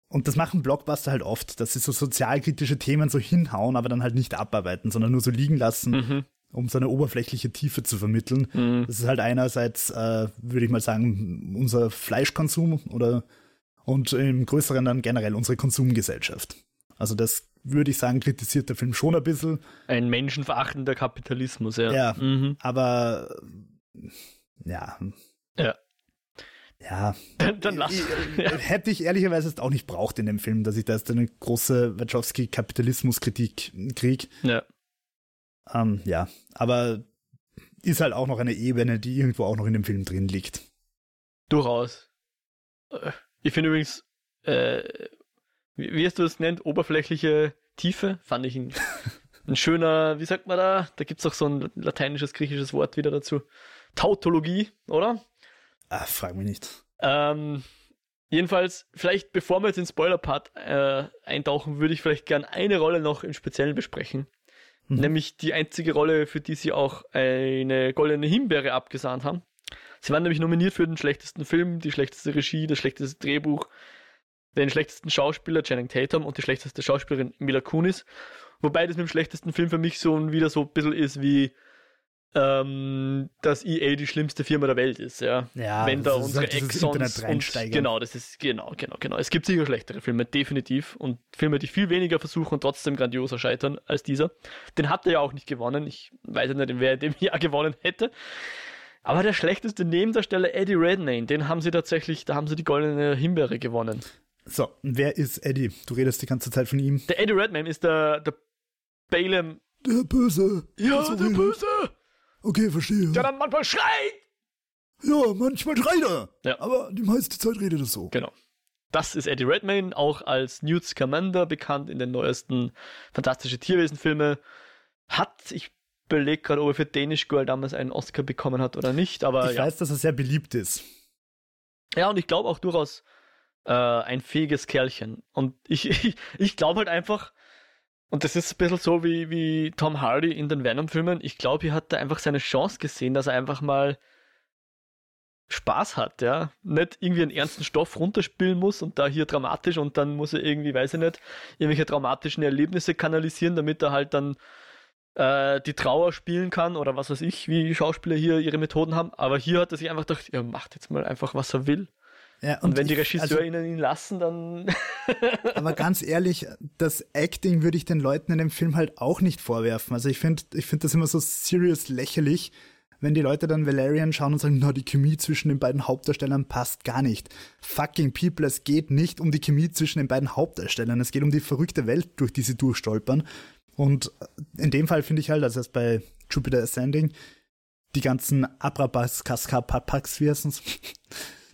Und das machen Blockbuster halt oft, dass sie so sozialkritische Themen so hinhauen, aber dann halt nicht abarbeiten, sondern nur so liegen lassen, mhm. um so eine oberflächliche Tiefe zu vermitteln. Mhm. Das ist halt einerseits, äh, würde ich mal sagen, unser Fleischkonsum oder und im Größeren dann generell unsere Konsumgesellschaft. Also das würde ich sagen, kritisiert der Film schon ein bisschen.
Ein menschenverachtender Kapitalismus, ja.
Ja, mhm. aber ja.
Ja.
Ja.
Dann, *laughs* dann lass.
Ja. Hätte ich ehrlicherweise auch nicht braucht in dem Film, dass ich da jetzt eine große Wachowski-Kapitalismus-Kritik kriege.
Ja.
Ähm, ja, aber ist halt auch noch eine Ebene, die irgendwo auch noch in dem Film drin liegt.
Durchaus. Äh, ich finde übrigens, äh, wie, wie hast du es nennt, oberflächliche Tiefe, fand ich ein, *laughs* ein schöner, wie sagt man da? Da gibt es auch so ein lateinisches, griechisches Wort wieder dazu. Tautologie, oder?
Ah, frag mich nicht.
Ähm, jedenfalls, vielleicht bevor wir jetzt in den Spoiler-Part äh, eintauchen, würde ich vielleicht gern eine Rolle noch im Speziellen besprechen. Mhm. Nämlich die einzige Rolle, für die sie auch eine goldene Himbeere abgesahnt haben. Sie waren nämlich nominiert für den schlechtesten Film, die schlechteste Regie, das schlechteste Drehbuch, den schlechtesten Schauspieler Channing Tatum und die schlechteste Schauspielerin Mila Kunis. Wobei das mit dem schlechtesten Film für mich so wieder so ein bisschen ist wie ähm, dass EA die schlimmste Firma der Welt ist, ja.
ja
Wenn da unsere halt Exons und genau, das ist genau, genau, genau. Es gibt sicher schlechtere Filme, definitiv und Filme, die viel weniger versuchen und trotzdem grandioser scheitern als dieser. Den hat er ja auch nicht gewonnen. Ich weiß nicht, wer in dem *laughs* Jahr gewonnen hätte. Aber der schlechteste Nebendarsteller Eddie Redmayne, den haben sie tatsächlich, da haben sie die goldene Himbeere gewonnen.
So, wer ist Eddie? Du redest die ganze Zeit von ihm.
Der Eddie Redmayne ist der, der Balaam.
Der Böse.
Ja, der redet. Böse.
Okay, verstehe.
Der dann manchmal schreit.
Ja, manchmal schreit er.
Ja.
Aber die meiste Zeit redet er so.
Genau. Das ist Eddie Redmayne, auch als Newt Scamander bekannt in den neuesten Fantastische Tierwesen-Filme. Hat, ich belege gerade, ob er für Danish Girl damals einen Oscar bekommen hat oder nicht, aber.
Ich
ja.
weiß, dass er sehr beliebt ist.
Ja, und ich glaube auch durchaus äh, ein fähiges Kerlchen. Und ich, *laughs* ich, ich glaube halt einfach, und das ist ein bisschen so wie, wie Tom Hardy in den Venom-Filmen, ich glaube, hier hat er einfach seine Chance gesehen, dass er einfach mal Spaß hat, ja. Nicht irgendwie einen ernsten Stoff runterspielen muss und da hier dramatisch und dann muss er irgendwie, weiß ich nicht, irgendwelche traumatischen Erlebnisse kanalisieren, damit er halt dann äh, die Trauer spielen kann oder was weiß ich, wie Schauspieler hier ihre Methoden haben. Aber hier hat er sich einfach gedacht, er macht jetzt mal einfach, was er will.
Ja,
und, und, wenn die Regisseurinnen also, ihn lassen, dann. *laughs*
aber ganz ehrlich, das Acting würde ich den Leuten in dem Film halt auch nicht vorwerfen. Also ich finde, ich finde das immer so serious lächerlich, wenn die Leute dann Valerian schauen und sagen, na, die Chemie zwischen den beiden Hauptdarstellern passt gar nicht. Fucking people, es geht nicht um die Chemie zwischen den beiden Hauptdarstellern. Es geht um die verrückte Welt, durch die sie durchstolpern. Und in dem Fall finde ich halt, also bei Jupiter Ascending, die ganzen Abrabas, Kaskapapax, wie heißen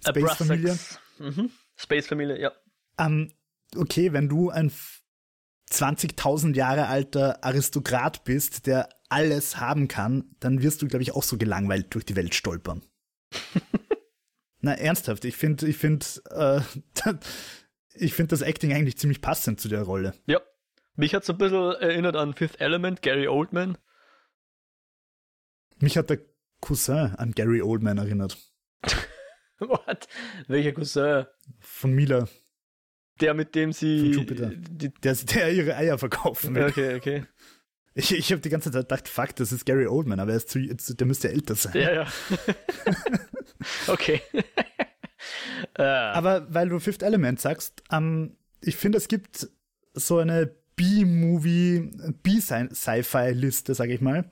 Space Familie. Mhm. Space Familie, ja.
Um, okay, wenn du ein 20.000 Jahre alter Aristokrat bist, der alles haben kann, dann wirst du, glaube ich, auch so gelangweilt durch die Welt stolpern. *laughs* Na, ernsthaft, ich finde, ich finde, äh, *laughs* ich finde das Acting eigentlich ziemlich passend zu der Rolle.
Ja, mich hat es ein bisschen erinnert an Fifth Element, Gary Oldman.
Mich hat der Cousin an Gary Oldman erinnert. *laughs* *laughs*
What? Welcher Cousin?
Von Mila.
Der, mit dem sie.
Von Jupiter. Die, der, der ihre Eier verkaufen
will. Okay, okay.
Ich, ich habe die ganze Zeit gedacht, fuck, das ist Gary Oldman, aber er ist zu, der müsste älter sein.
Ja, ja. *laughs* okay. *laughs*
aber weil du Fifth Element sagst, ähm, ich finde, es gibt so eine B-Movie, B-Sci-Fi-Liste, sage ich mal,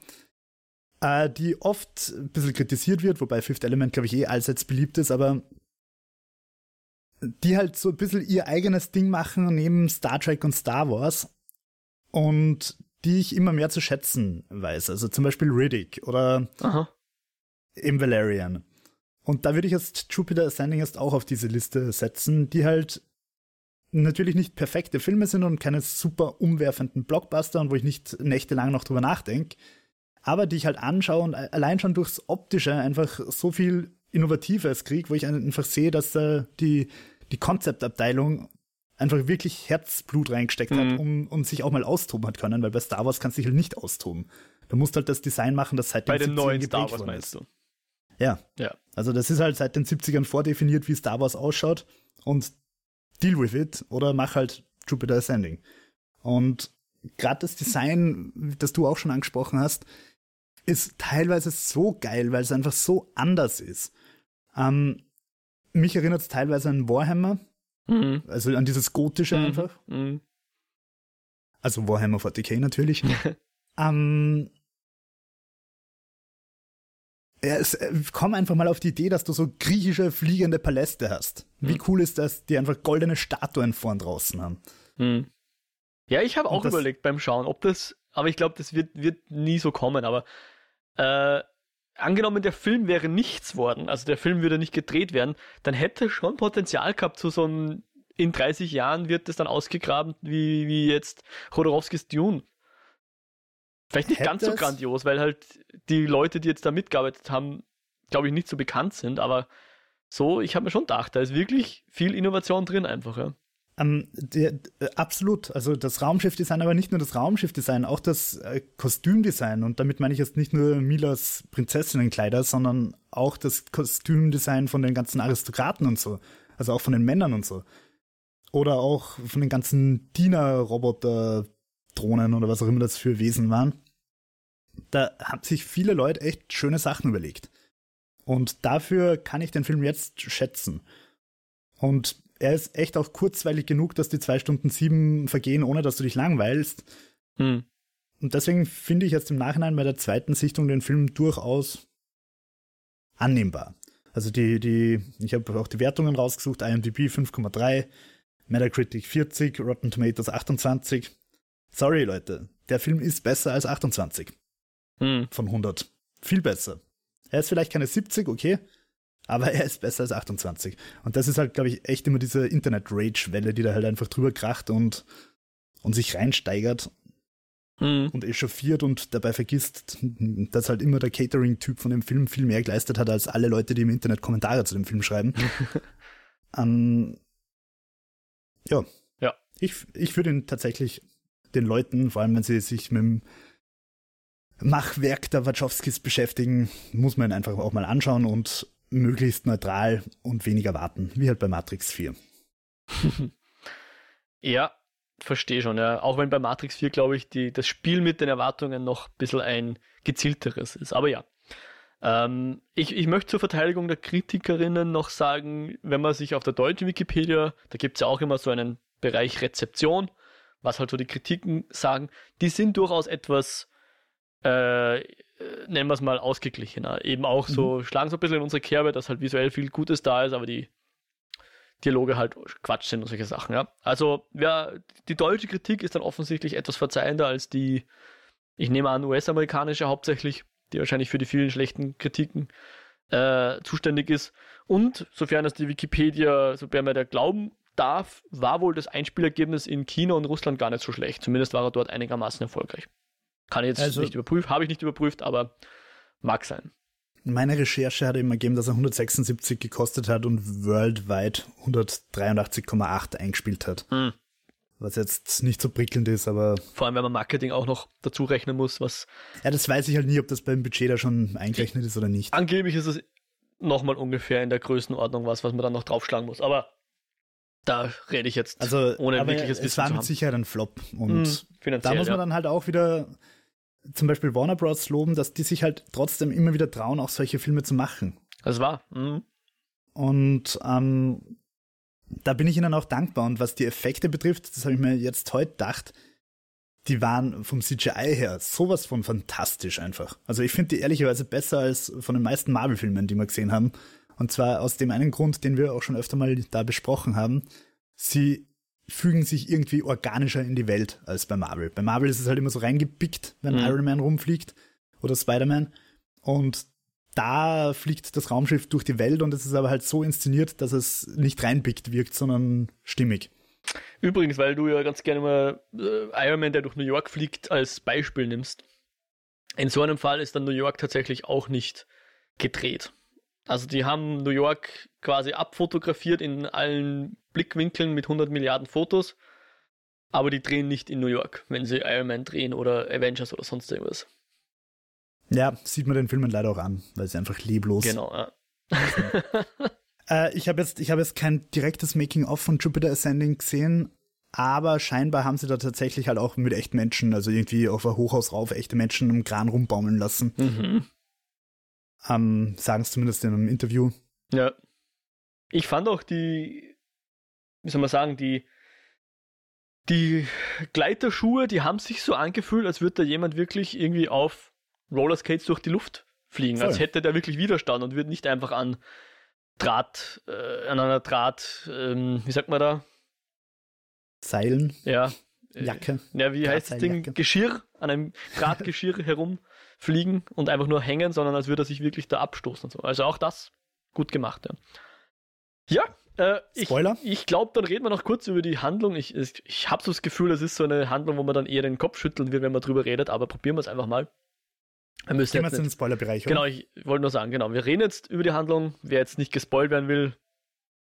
äh, die oft ein bisschen kritisiert wird, wobei Fifth Element, glaube ich, eh allseits beliebt ist, aber die halt so ein bisschen ihr eigenes Ding machen neben Star Trek und Star Wars und die ich immer mehr zu schätzen weiß. Also zum Beispiel Riddick oder
Aha.
eben Valerian. Und da würde ich jetzt Jupiter Ascending jetzt auch auf diese Liste setzen, die halt natürlich nicht perfekte Filme sind und keine super umwerfenden Blockbuster und wo ich nicht nächtelang noch drüber nachdenke, aber die ich halt anschaue und allein schon durchs Optische einfach so viel Innovatives kriege, wo ich einfach sehe, dass äh, die die Konzeptabteilung einfach wirklich Herzblut reingesteckt mhm. hat um, und sich auch mal austoben hat können, weil bei Star Wars kannst du dich halt nicht austoben. Du musst halt das Design machen, das seit
den Bei den neuen Star Wars meinst du?
Ja. ja. Also das ist halt seit den 70ern vordefiniert, wie Star Wars ausschaut und deal with it oder mach halt Jupiter Ascending. Und gerade das Design, das du auch schon angesprochen hast, ist teilweise so geil, weil es einfach so anders ist. Ähm, mich erinnert es teilweise an Warhammer, mhm. also an dieses Gotische mhm. einfach. Mhm. Also Warhammer 40k natürlich. *laughs* ähm, ja, es, äh, komm einfach mal auf die Idee, dass du so griechische fliegende Paläste hast. Wie mhm. cool ist das, die einfach goldene Statuen vorn draußen haben. Mhm.
Ja, ich habe auch das, überlegt beim Schauen, ob das, aber ich glaube, das wird, wird nie so kommen, aber äh, angenommen, der Film wäre nichts worden, also der Film würde nicht gedreht werden, dann hätte schon Potenzial gehabt zu so einem, in 30 Jahren wird es dann ausgegraben, wie, wie jetzt Chodorowskis Dune. Vielleicht nicht ganz so grandios, weil halt die Leute, die jetzt da mitgearbeitet haben, glaube ich, nicht so bekannt sind, aber so, ich habe mir schon gedacht, da ist wirklich viel Innovation drin einfach, ja.
Ähm, der, äh, absolut. Also das Raumschiffdesign, aber nicht nur das Raumschiffdesign, auch das äh, Kostümdesign. Und damit meine ich jetzt nicht nur Milas Prinzessinnenkleider, sondern auch das Kostümdesign von den ganzen Aristokraten und so. Also auch von den Männern und so. Oder auch von den ganzen Diener-Roboter, Drohnen oder was auch immer das für Wesen waren. Da haben sich viele Leute echt schöne Sachen überlegt. Und dafür kann ich den Film jetzt schätzen. Und er ist echt auch kurzweilig genug, dass die zwei Stunden sieben vergehen, ohne dass du dich langweilst. Hm. Und deswegen finde ich jetzt im Nachhinein bei der zweiten Sichtung den Film durchaus annehmbar. Also die, die, ich habe auch die Wertungen rausgesucht, IMDb 5,3, Metacritic 40, Rotten Tomatoes 28. Sorry, Leute, der Film ist besser als 28 hm. von 100. Viel besser. Er ist vielleicht keine 70, okay, aber er ist besser als 28. Und das ist halt, glaube ich, echt immer diese Internet-Rage-Welle, die da halt einfach drüber kracht und, und sich reinsteigert hm. und echauffiert und dabei vergisst, dass halt immer der Catering-Typ von dem Film viel mehr geleistet hat als alle Leute, die im Internet Kommentare zu dem Film schreiben. um, *laughs* ja. Ja. Ich, ich würde ihn tatsächlich den Leuten, vor allem wenn sie sich mit dem Machwerk der Wachowskis beschäftigen, muss man ihn einfach auch mal anschauen und möglichst neutral und weniger warten, wie halt bei Matrix 4. *laughs*
ja, verstehe schon, ja. Auch wenn bei Matrix 4, glaube ich, die, das Spiel mit den Erwartungen noch ein bisschen ein gezielteres ist. Aber ja. Ähm, ich, ich möchte zur Verteidigung der Kritikerinnen noch sagen, wenn man sich auf der deutschen Wikipedia, da gibt es ja auch immer so einen Bereich Rezeption, was halt so die Kritiken sagen, die sind durchaus etwas, äh, nennen wir es mal, ausgeglichener. Eben auch so, mhm. schlagen so ein bisschen in unsere Kerbe, dass halt visuell viel Gutes da ist, aber die Dialoge halt Quatsch sind und solche Sachen, ja. Also, ja, die deutsche Kritik ist dann offensichtlich etwas verzeihender als die, ich nehme an, US-amerikanische hauptsächlich, die wahrscheinlich für die vielen schlechten Kritiken äh, zuständig ist. Und sofern es die Wikipedia, so wer mir der glauben darf, war wohl das Einspielergebnis in China und Russland gar nicht so schlecht. Zumindest war er dort einigermaßen erfolgreich. Kann ich jetzt also, nicht überprüfen, habe ich nicht überprüft, aber mag sein.
Meine Recherche hat immer gegeben, dass er 176 gekostet hat und worldwide 183,8 eingespielt hat. Hm. Was jetzt nicht so prickelnd ist, aber.
Vor allem, wenn man Marketing auch noch dazu rechnen muss, was.
Ja, das weiß ich halt nie, ob das beim Budget da schon eingerechnet ist oder nicht.
Angeblich ist es nochmal ungefähr in der Größenordnung was, was man dann noch draufschlagen muss. Aber da rede ich jetzt
also, ohne wirkliches Wissen. Es war mit Sicherheit ein Flop. Und hm, da muss man ja. dann halt auch wieder zum Beispiel Warner Bros. loben, dass die sich halt trotzdem immer wieder trauen, auch solche Filme zu machen.
Das war. Mhm.
Und ähm, da bin ich ihnen auch dankbar. Und was die Effekte betrifft, das habe ich mir jetzt heute gedacht, die waren vom CGI her sowas von fantastisch einfach. Also ich finde die ehrlicherweise besser als von den meisten Marvel-Filmen, die wir gesehen haben. Und zwar aus dem einen Grund, den wir auch schon öfter mal da besprochen haben. Sie fügen sich irgendwie organischer in die Welt als bei Marvel. Bei Marvel ist es halt immer so reingepickt, wenn mhm. Iron Man rumfliegt oder Spider-Man. Und da fliegt das Raumschiff durch die Welt und es ist aber halt so inszeniert, dass es nicht reinpickt wirkt, sondern stimmig.
Übrigens, weil du ja ganz gerne mal äh, Iron Man, der durch New York fliegt, als Beispiel nimmst. In so einem Fall ist dann New York tatsächlich auch nicht gedreht. Also die haben New York quasi abfotografiert in allen Blickwinkeln mit 100 Milliarden Fotos. Aber die drehen nicht in New York, wenn sie Iron Man drehen oder Avengers oder sonst irgendwas.
Ja, sieht man den Filmen leider auch an, weil sie einfach leblos.
Genau, ja. *laughs*
äh, ich habe jetzt, hab jetzt kein direktes Making-of von Jupiter Ascending gesehen, aber scheinbar haben sie da tatsächlich halt auch mit echten Menschen, also irgendwie auf ein Hochhaus rauf, echte Menschen im Kran rumbaumeln lassen. Mhm. Ähm, sagen es zumindest in einem Interview.
Ja. Ich fand auch die, wie soll man sagen, die, die Gleiterschuhe, die haben sich so angefühlt, als würde da jemand wirklich irgendwie auf Rollerskates durch die Luft fliegen, Voll. als hätte der wirklich Widerstand und würde nicht einfach an Draht, äh, an einer Draht, ähm, wie sagt man da?
Seilen.
Ja.
Jacke.
Ja, wie heißt das Ding? Geschirr, an einem Drahtgeschirr *laughs* herumfliegen und einfach nur hängen, sondern als würde er sich wirklich da abstoßen und so. Also auch das gut gemacht, ja. Ja, äh, ich,
Spoiler?
Ich glaube, dann reden wir noch kurz über die Handlung. Ich, ich, ich habe so das Gefühl, das ist so eine Handlung, wo man dann eher den Kopf schütteln wird, wenn man drüber redet, aber probieren wir es einfach mal.
Wir müssen Gehen wir jetzt in den Spoilerbereich,
Genau, ich wollte nur sagen, genau, wir reden jetzt über die Handlung. Wer jetzt nicht gespoilt werden will,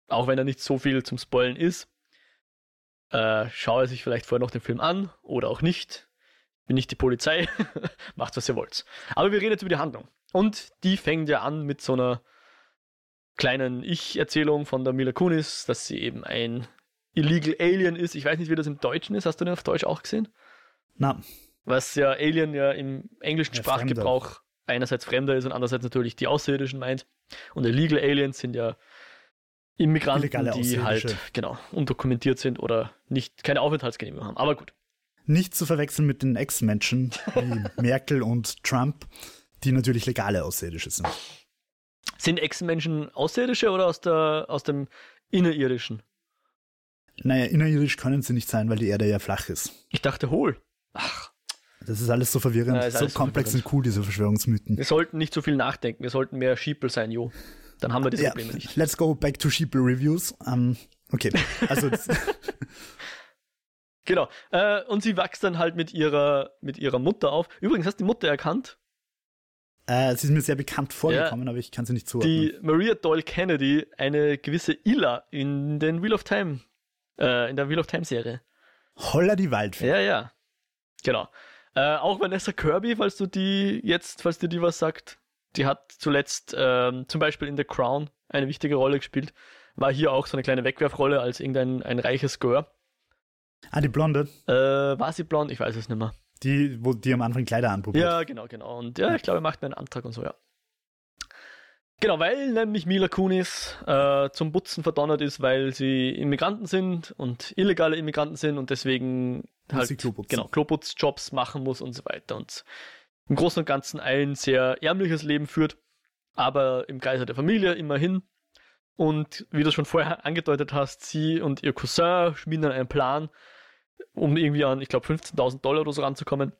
auch wenn er nicht so viel zum Spoilen ist, äh, schaue sich vielleicht vorher noch den Film an oder auch nicht. Bin nicht die Polizei, *laughs* macht was ihr wollt. Aber wir reden jetzt über die Handlung. Und die fängt ja an mit so einer kleinen Ich-Erzählung von der Mila Kunis, dass sie eben ein Illegal Alien ist. Ich weiß nicht, wie das im Deutschen ist. Hast du den auf Deutsch auch gesehen?
Na.
Was ja Alien ja im englischen ja, Sprachgebrauch Fremde. einerseits Fremder ist und andererseits natürlich die Außerirdischen meint. Und Illegal Aliens sind ja Immigranten, Illegale die halt genau undokumentiert sind oder nicht keine Aufenthaltsgenehmigung haben. Aber gut.
Nicht zu verwechseln mit den Ex-Menschen wie *laughs* Merkel und Trump, die natürlich legale Außerirdische sind.
Sind Echsenmenschen Außerirdische oder aus, der, aus dem Innerirdischen?
Naja, innerirdisch können sie nicht sein, weil die Erde ja flach ist.
Ich dachte hohl. Ach.
Das ist alles so verwirrend, ja, so komplex verwirrend. und cool, diese Verschwörungsmythen.
Wir sollten nicht so viel nachdenken, wir sollten mehr Sheeple sein, jo. Dann haben wir diese ja, Probleme nicht.
Let's go back to Sheeple Reviews. Um, ähm, okay, also. *laughs* *laughs*
genau. Äh, und sie wächst dann halt mit ihrer, mit ihrer Mutter auf. Übrigens, hast du die Mutter erkannt?
Äh, sie ist mir sehr bekannt vorgekommen, ja, aber ich kann sie nicht zuordnen.
Die Maria Doyle Kennedy, eine gewisse Illa in den Wheel of Time, äh, in der Wheel of Time Serie.
Holla die Waldfee.
Ja, ja. Genau. Äh, auch Vanessa Kirby, falls du die jetzt, falls dir die was sagt, die hat zuletzt ähm, zum Beispiel in The Crown eine wichtige Rolle gespielt. War hier auch so eine kleine Wegwerfrolle als irgendein ein reiches Gör.
Ah, die Blonde?
Äh, war sie blond? Ich weiß es nicht mehr.
Die, wo die am Anfang Kleider anprobiert.
Ja, genau, genau. Und ja, ich glaube, er macht einen Antrag und so, ja. Genau, weil nämlich Mila Kunis äh, zum Putzen verdonnert ist, weil sie Immigranten sind und illegale Immigranten sind und deswegen halt sie genau, Kloputzjobs machen muss und so weiter. Und im Großen und Ganzen ein sehr ärmliches Leben führt, aber im Kreise der Familie immerhin. Und wie du schon vorher angedeutet hast, sie und ihr Cousin schmieden einen Plan, um irgendwie an, ich glaube, 15.000 Dollar oder so ranzukommen,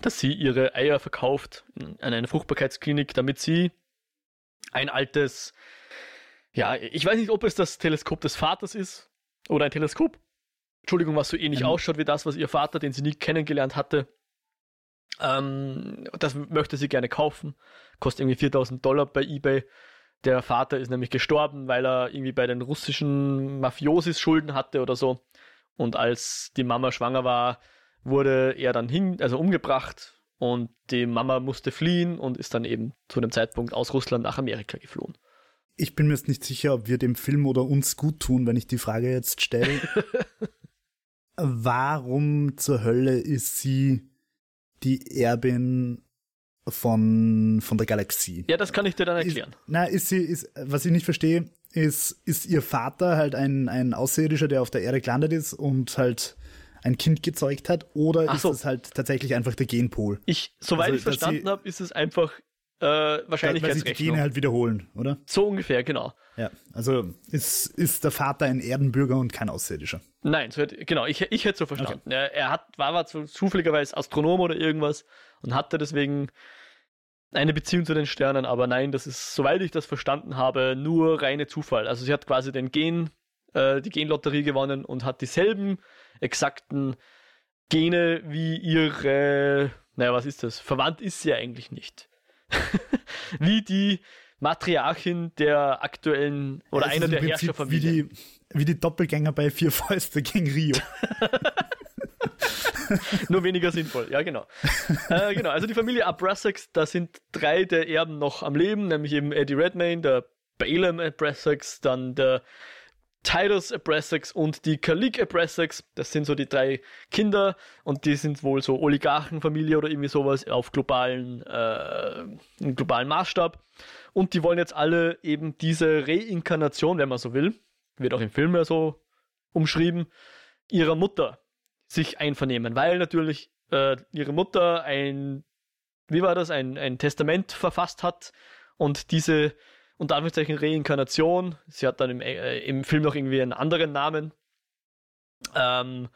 dass sie ihre Eier verkauft an eine Fruchtbarkeitsklinik, damit sie ein altes, ja, ich weiß nicht, ob es das Teleskop des Vaters ist oder ein Teleskop, Entschuldigung, was so ähnlich ähm. ausschaut wie das, was ihr Vater, den sie nie kennengelernt hatte, ähm, das möchte sie gerne kaufen. Kostet irgendwie 4000 Dollar bei eBay. Der Vater ist nämlich gestorben, weil er irgendwie bei den russischen Mafiosis Schulden hatte oder so. Und als die Mama schwanger war, wurde er dann hin, also umgebracht und die Mama musste fliehen und ist dann eben zu dem Zeitpunkt aus Russland nach Amerika geflohen.
Ich bin mir jetzt nicht sicher, ob wir dem Film oder uns gut tun, wenn ich die Frage jetzt stelle. *laughs* Warum zur Hölle ist sie die Erbin von, von der Galaxie?
Ja, das kann ich dir dann erklären.
Ist, na, ist sie, ist, was ich nicht verstehe, ist, ist ihr Vater halt ein, ein Außerirdischer, der auf der Erde gelandet ist und halt ein Kind gezeugt hat, oder Ach ist so. es halt tatsächlich einfach der Genpol?
Ich, soweit also, ich verstanden habe, ist es einfach äh, Wahrscheinlichkeitsrechnung. Weil sich
die Gene halt wiederholen, oder?
So ungefähr, genau.
Ja, also ist, ist der Vater ein Erdenbürger und kein Außerirdischer?
Nein, so hätte, genau, ich, ich hätte so verstanden. Okay. Er, er, hat, war, war zufälligerweise Astronom oder irgendwas und hatte deswegen eine Beziehung zu den Sternen, aber nein, das ist, soweit ich das verstanden habe, nur reine Zufall. Also sie hat quasi den Gen, äh, die Genlotterie gewonnen und hat dieselben exakten Gene wie ihre, naja, was ist das? Verwandt ist sie eigentlich nicht. *laughs* wie die Matriarchin der aktuellen oder ja, einer der Herrscherfamilien.
Wie die, wie die Doppelgänger bei Vier Fäuste gegen Rio. *laughs* *laughs*
Nur weniger sinnvoll, ja genau. äh, genau, also die Familie Abrassax, da sind drei der Erben noch am Leben, nämlich eben Eddie Redmayne, der Balaam Abrassax, dann der Titus Abrassax und die Kalik Abrassax. Das sind so die drei Kinder und die sind wohl so Oligarchenfamilie oder irgendwie sowas auf globalen, äh, globalen Maßstab. Und die wollen jetzt alle eben diese Reinkarnation, wenn man so will, wird auch im Film ja so umschrieben, ihrer Mutter sich einvernehmen, weil natürlich äh, ihre Mutter ein, wie war das, ein, ein Testament verfasst hat und diese unter Anführungszeichen Reinkarnation, sie hat dann im, äh, im Film noch irgendwie einen anderen Namen, ähm,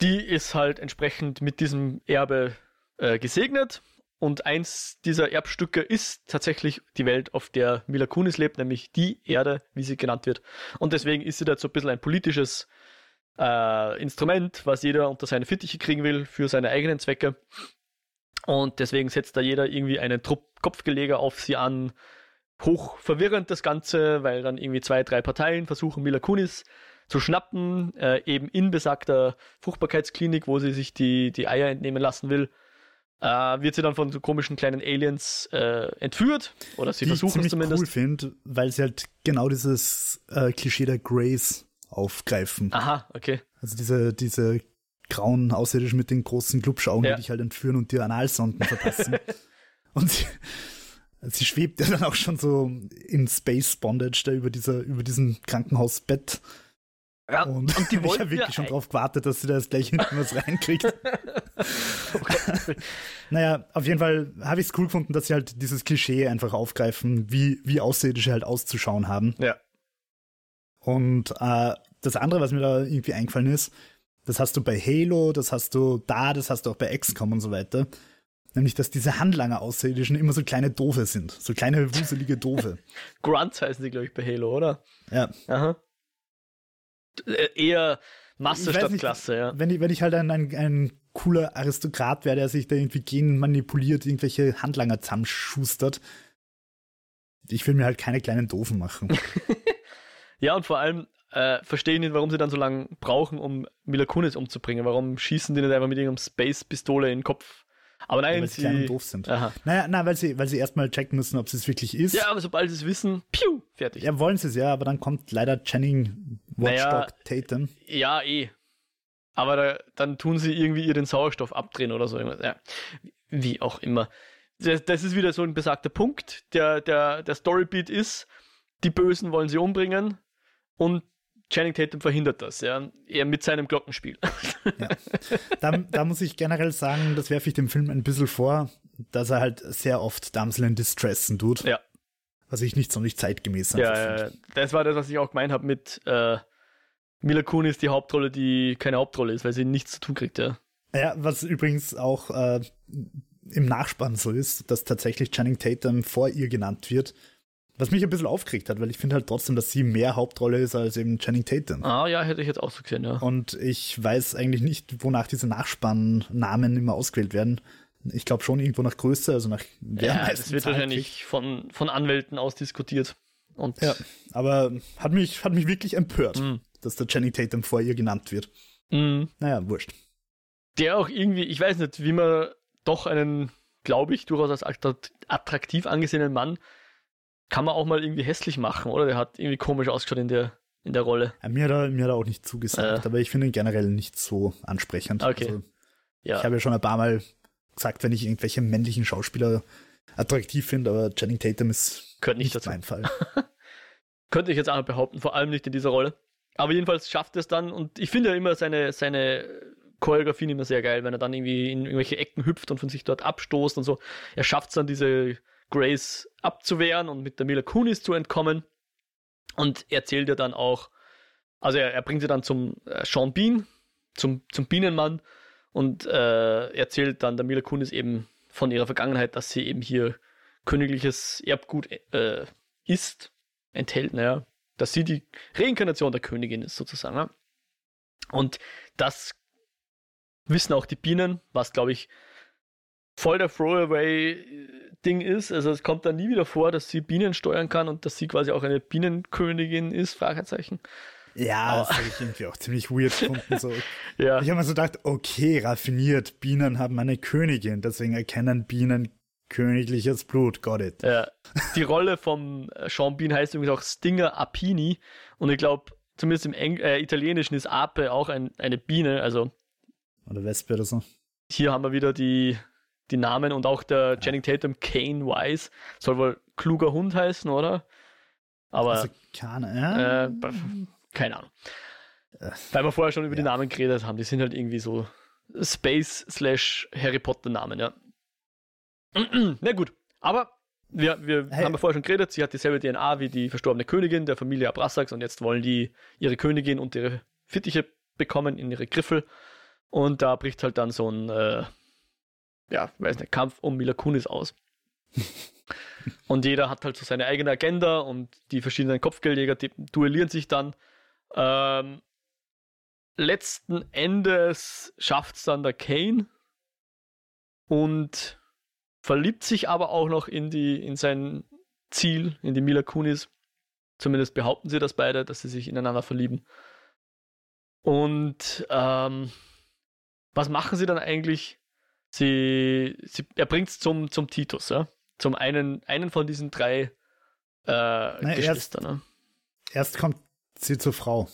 die ist halt entsprechend mit diesem Erbe äh, gesegnet und eins dieser Erbstücke ist tatsächlich die Welt, auf der Mila Kunis lebt, nämlich die Erde, wie sie genannt wird. Und deswegen ist sie da so ein bisschen ein politisches äh, Instrument, was jeder unter seine Fittiche kriegen will für seine eigenen Zwecke. Und deswegen setzt da jeder irgendwie einen Trupp Kopfgeleger auf sie an. Hoch verwirrend das Ganze, weil dann irgendwie zwei, drei Parteien versuchen, Mila Kunis zu schnappen, äh, eben in besagter Fruchtbarkeitsklinik, wo sie sich die, die Eier entnehmen lassen will. Äh, wird sie dann von so komischen kleinen Aliens äh, entführt oder sie versuchen es zumindest.
cool finde, weil sie halt genau dieses äh, Klischee der Grace aufgreifen.
Aha, okay.
Also diese, diese grauen Außerirdischen mit den großen Glubschaugen, ja. die dich halt entführen und dir Analsonden verpassen. *laughs* und sie, sie schwebt ja dann auch schon so in Space Bondage da über dieser, über diesem Krankenhausbett. Ja, und, und die *laughs* ich habe wirklich schon drauf gewartet, dass sie da jetzt gleich hinten was reinkriegt. *laughs* oh naja, auf jeden Fall habe ich es cool gefunden, dass sie halt dieses Klischee einfach aufgreifen, wie, wie Außerirdische halt auszuschauen haben.
Ja.
Und äh, das andere, was mir da irgendwie eingefallen ist, das hast du bei Halo, das hast du da, das hast du auch bei XCOM und so weiter. Nämlich, dass diese Handlanger Außerirdischen immer so kleine Doofe sind. So kleine, wuselige Doofe. *laughs*
Grunts heißen die, glaube ich, bei Halo, oder?
Ja.
Aha. Äh, eher Masse statt nicht, Klasse, ja.
Wenn ich, wenn ich halt ein, ein, ein cooler Aristokrat wäre, der sich da irgendwie gen manipuliert, irgendwelche Handlanger zusammenschustert. Ich will mir halt keine kleinen Doofen machen. *laughs*
Ja, und vor allem äh, verstehe ich nicht, warum sie dann so lange brauchen, um Mila Kunis umzubringen. Warum schießen die nicht einfach mit irgendeinem Space-Pistole in den Kopf? Aber nein,
ja, weil sie klein und doof sind. Aha. Naja, na, weil sie, weil sie erstmal checken müssen, ob es wirklich ist.
Ja, aber sobald sie es wissen, piu, fertig.
Ja, wollen sie es ja, aber dann kommt leider Channing Watchdog naja, Tatum.
Ja, eh. Aber da, dann tun sie irgendwie ihren Sauerstoff abdrehen oder so. Ja, wie auch immer. Das, das ist wieder so ein besagter Punkt. Der, der, der Storybeat ist, die Bösen wollen sie umbringen, und Channing Tatum verhindert das, ja, eher mit seinem Glockenspiel. *laughs*
Ja. Da, da, muss ich generell sagen, das werfe ich dem Film ein bisschen vor, dass er halt sehr oft Damsel in Distressen tut.
Ja.
Was ich nicht so nicht zeitgemäß
ja, ja, das war das, was ich auch gemeint habe mit äh, Mila Kunis die Hauptrolle, die keine Hauptrolle ist, weil sie nichts zu tun kriegt, ja.
Ja, was übrigens auch äh, im Nachspann so ist, dass tatsächlich Channing Tatum vor ihr genannt wird was mich ein bisschen aufgeregt hat, weil ich finde halt trotzdem, dass sie mehr Hauptrolle ist als eben Channing Tatum.
Ah ja, hätte ich jetzt auch so gesehen, ja.
Und ich weiß eigentlich nicht, wonach diese Nachspannnamen immer ausgewählt werden. Ich glaube schon irgendwo nach Größe, also nach
wer Ja, das wird wahrscheinlich von, von Anwälten ausdiskutiert. Und
ja, aber hat mich, hat mich wirklich empört, mm. dass der Channing Tatum vor ihr genannt wird.
Mm.
Naja, wurscht.
Der auch irgendwie, ich weiß nicht, wie man doch einen, glaube ich, durchaus als attraktiv angesehenen Mann kann man auch mal irgendwie hässlich machen, oder? Der hat irgendwie komisch ausgeschaut in der, in der Rolle.
Ja, mir, hat er, mir hat er auch nicht zugesagt, äh. aber ich finde ihn generell nicht so ansprechend.
Okay. Also,
ja. Ich habe ja schon ein paar Mal gesagt, wenn ich irgendwelche männlichen Schauspieler attraktiv finde, aber Channing Tatum ist
Könnte nicht,
nicht mein Fall. *laughs*
Könnte ich jetzt auch behaupten, vor allem nicht in dieser Rolle. Aber jedenfalls schafft er es dann und ich finde ja immer seine, seine Choreografien immer sehr geil, wenn er dann irgendwie in irgendwelche Ecken hüpft und von sich dort abstoßt und so. Er schafft es dann, diese Grace abzuwehren und mit der Mila Kunis zu entkommen. Und er erzählt ja dann auch, also er, er bringt sie dann zum äh, Sean Bean, zum, zum Bienenmann und äh, erzählt dann der Mila Kunis eben von ihrer Vergangenheit, dass sie eben hier königliches Erbgut äh, ist, enthält, naja, dass sie die Reinkarnation der Königin ist sozusagen. Ja? Und das wissen auch die Bienen, was glaube ich voll der Throwaway Ding ist. Also es kommt dann nie wieder vor, dass sie Bienen steuern kann und dass sie quasi auch eine Bienenkönigin ist, Fragezeichen.
Ja, Aber, das habe ich irgendwie auch ziemlich weird gefunden. So. *laughs* ja. Ich habe mir so gedacht, okay, raffiniert, Bienen haben eine Königin, deswegen erkennen Bienen königliches Blut, got it.
Ja. Die Rolle von Sean Bean heißt übrigens auch Stinger Apini und ich glaube, zumindest im Eng äh, Italienischen ist Ape auch ein, eine Biene, also.
Oder Wespe oder so.
Hier haben wir wieder die, die Namen und auch der Channing Tatum, Kane Wise, soll wohl kluger Hund heißen, oder? Aber. Also, keine, ja. äh, keine Ahnung. Äh, Weil wir vorher schon über ja. die Namen geredet haben, die sind halt irgendwie so Space slash Harry Potter Namen, ja. *clears throat* Na gut, aber wir, wir hey. haben ja vorher schon geredet, sie hat dieselbe DNA wie die verstorbene Königin der Familie Abrasax und jetzt wollen die ihre Königin und ihre Fittiche bekommen in ihre Griffel. Und da bricht halt dann so ein, äh, ja, weiß nicht, Kampf um Mila Kunis aus. *laughs* und jeder hat halt so seine eigene Agenda und die verschiedenen Kopfgeldjäger duellieren sich dann. Ähm, letzten Endes schafft es dann der Kane und verliebt sich aber auch noch in, die, in sein Ziel, in die Mila Kunis. Zumindest behaupten sie das beide, dass sie sich ineinander verlieben. Und ähm, was machen sie dann eigentlich? Sie, sie, er bringt es zum, zum Titus, ja? zum einen, einen von diesen drei äh, Na, Geschwistern.
Erst, ne? erst kommt sie zur Frau.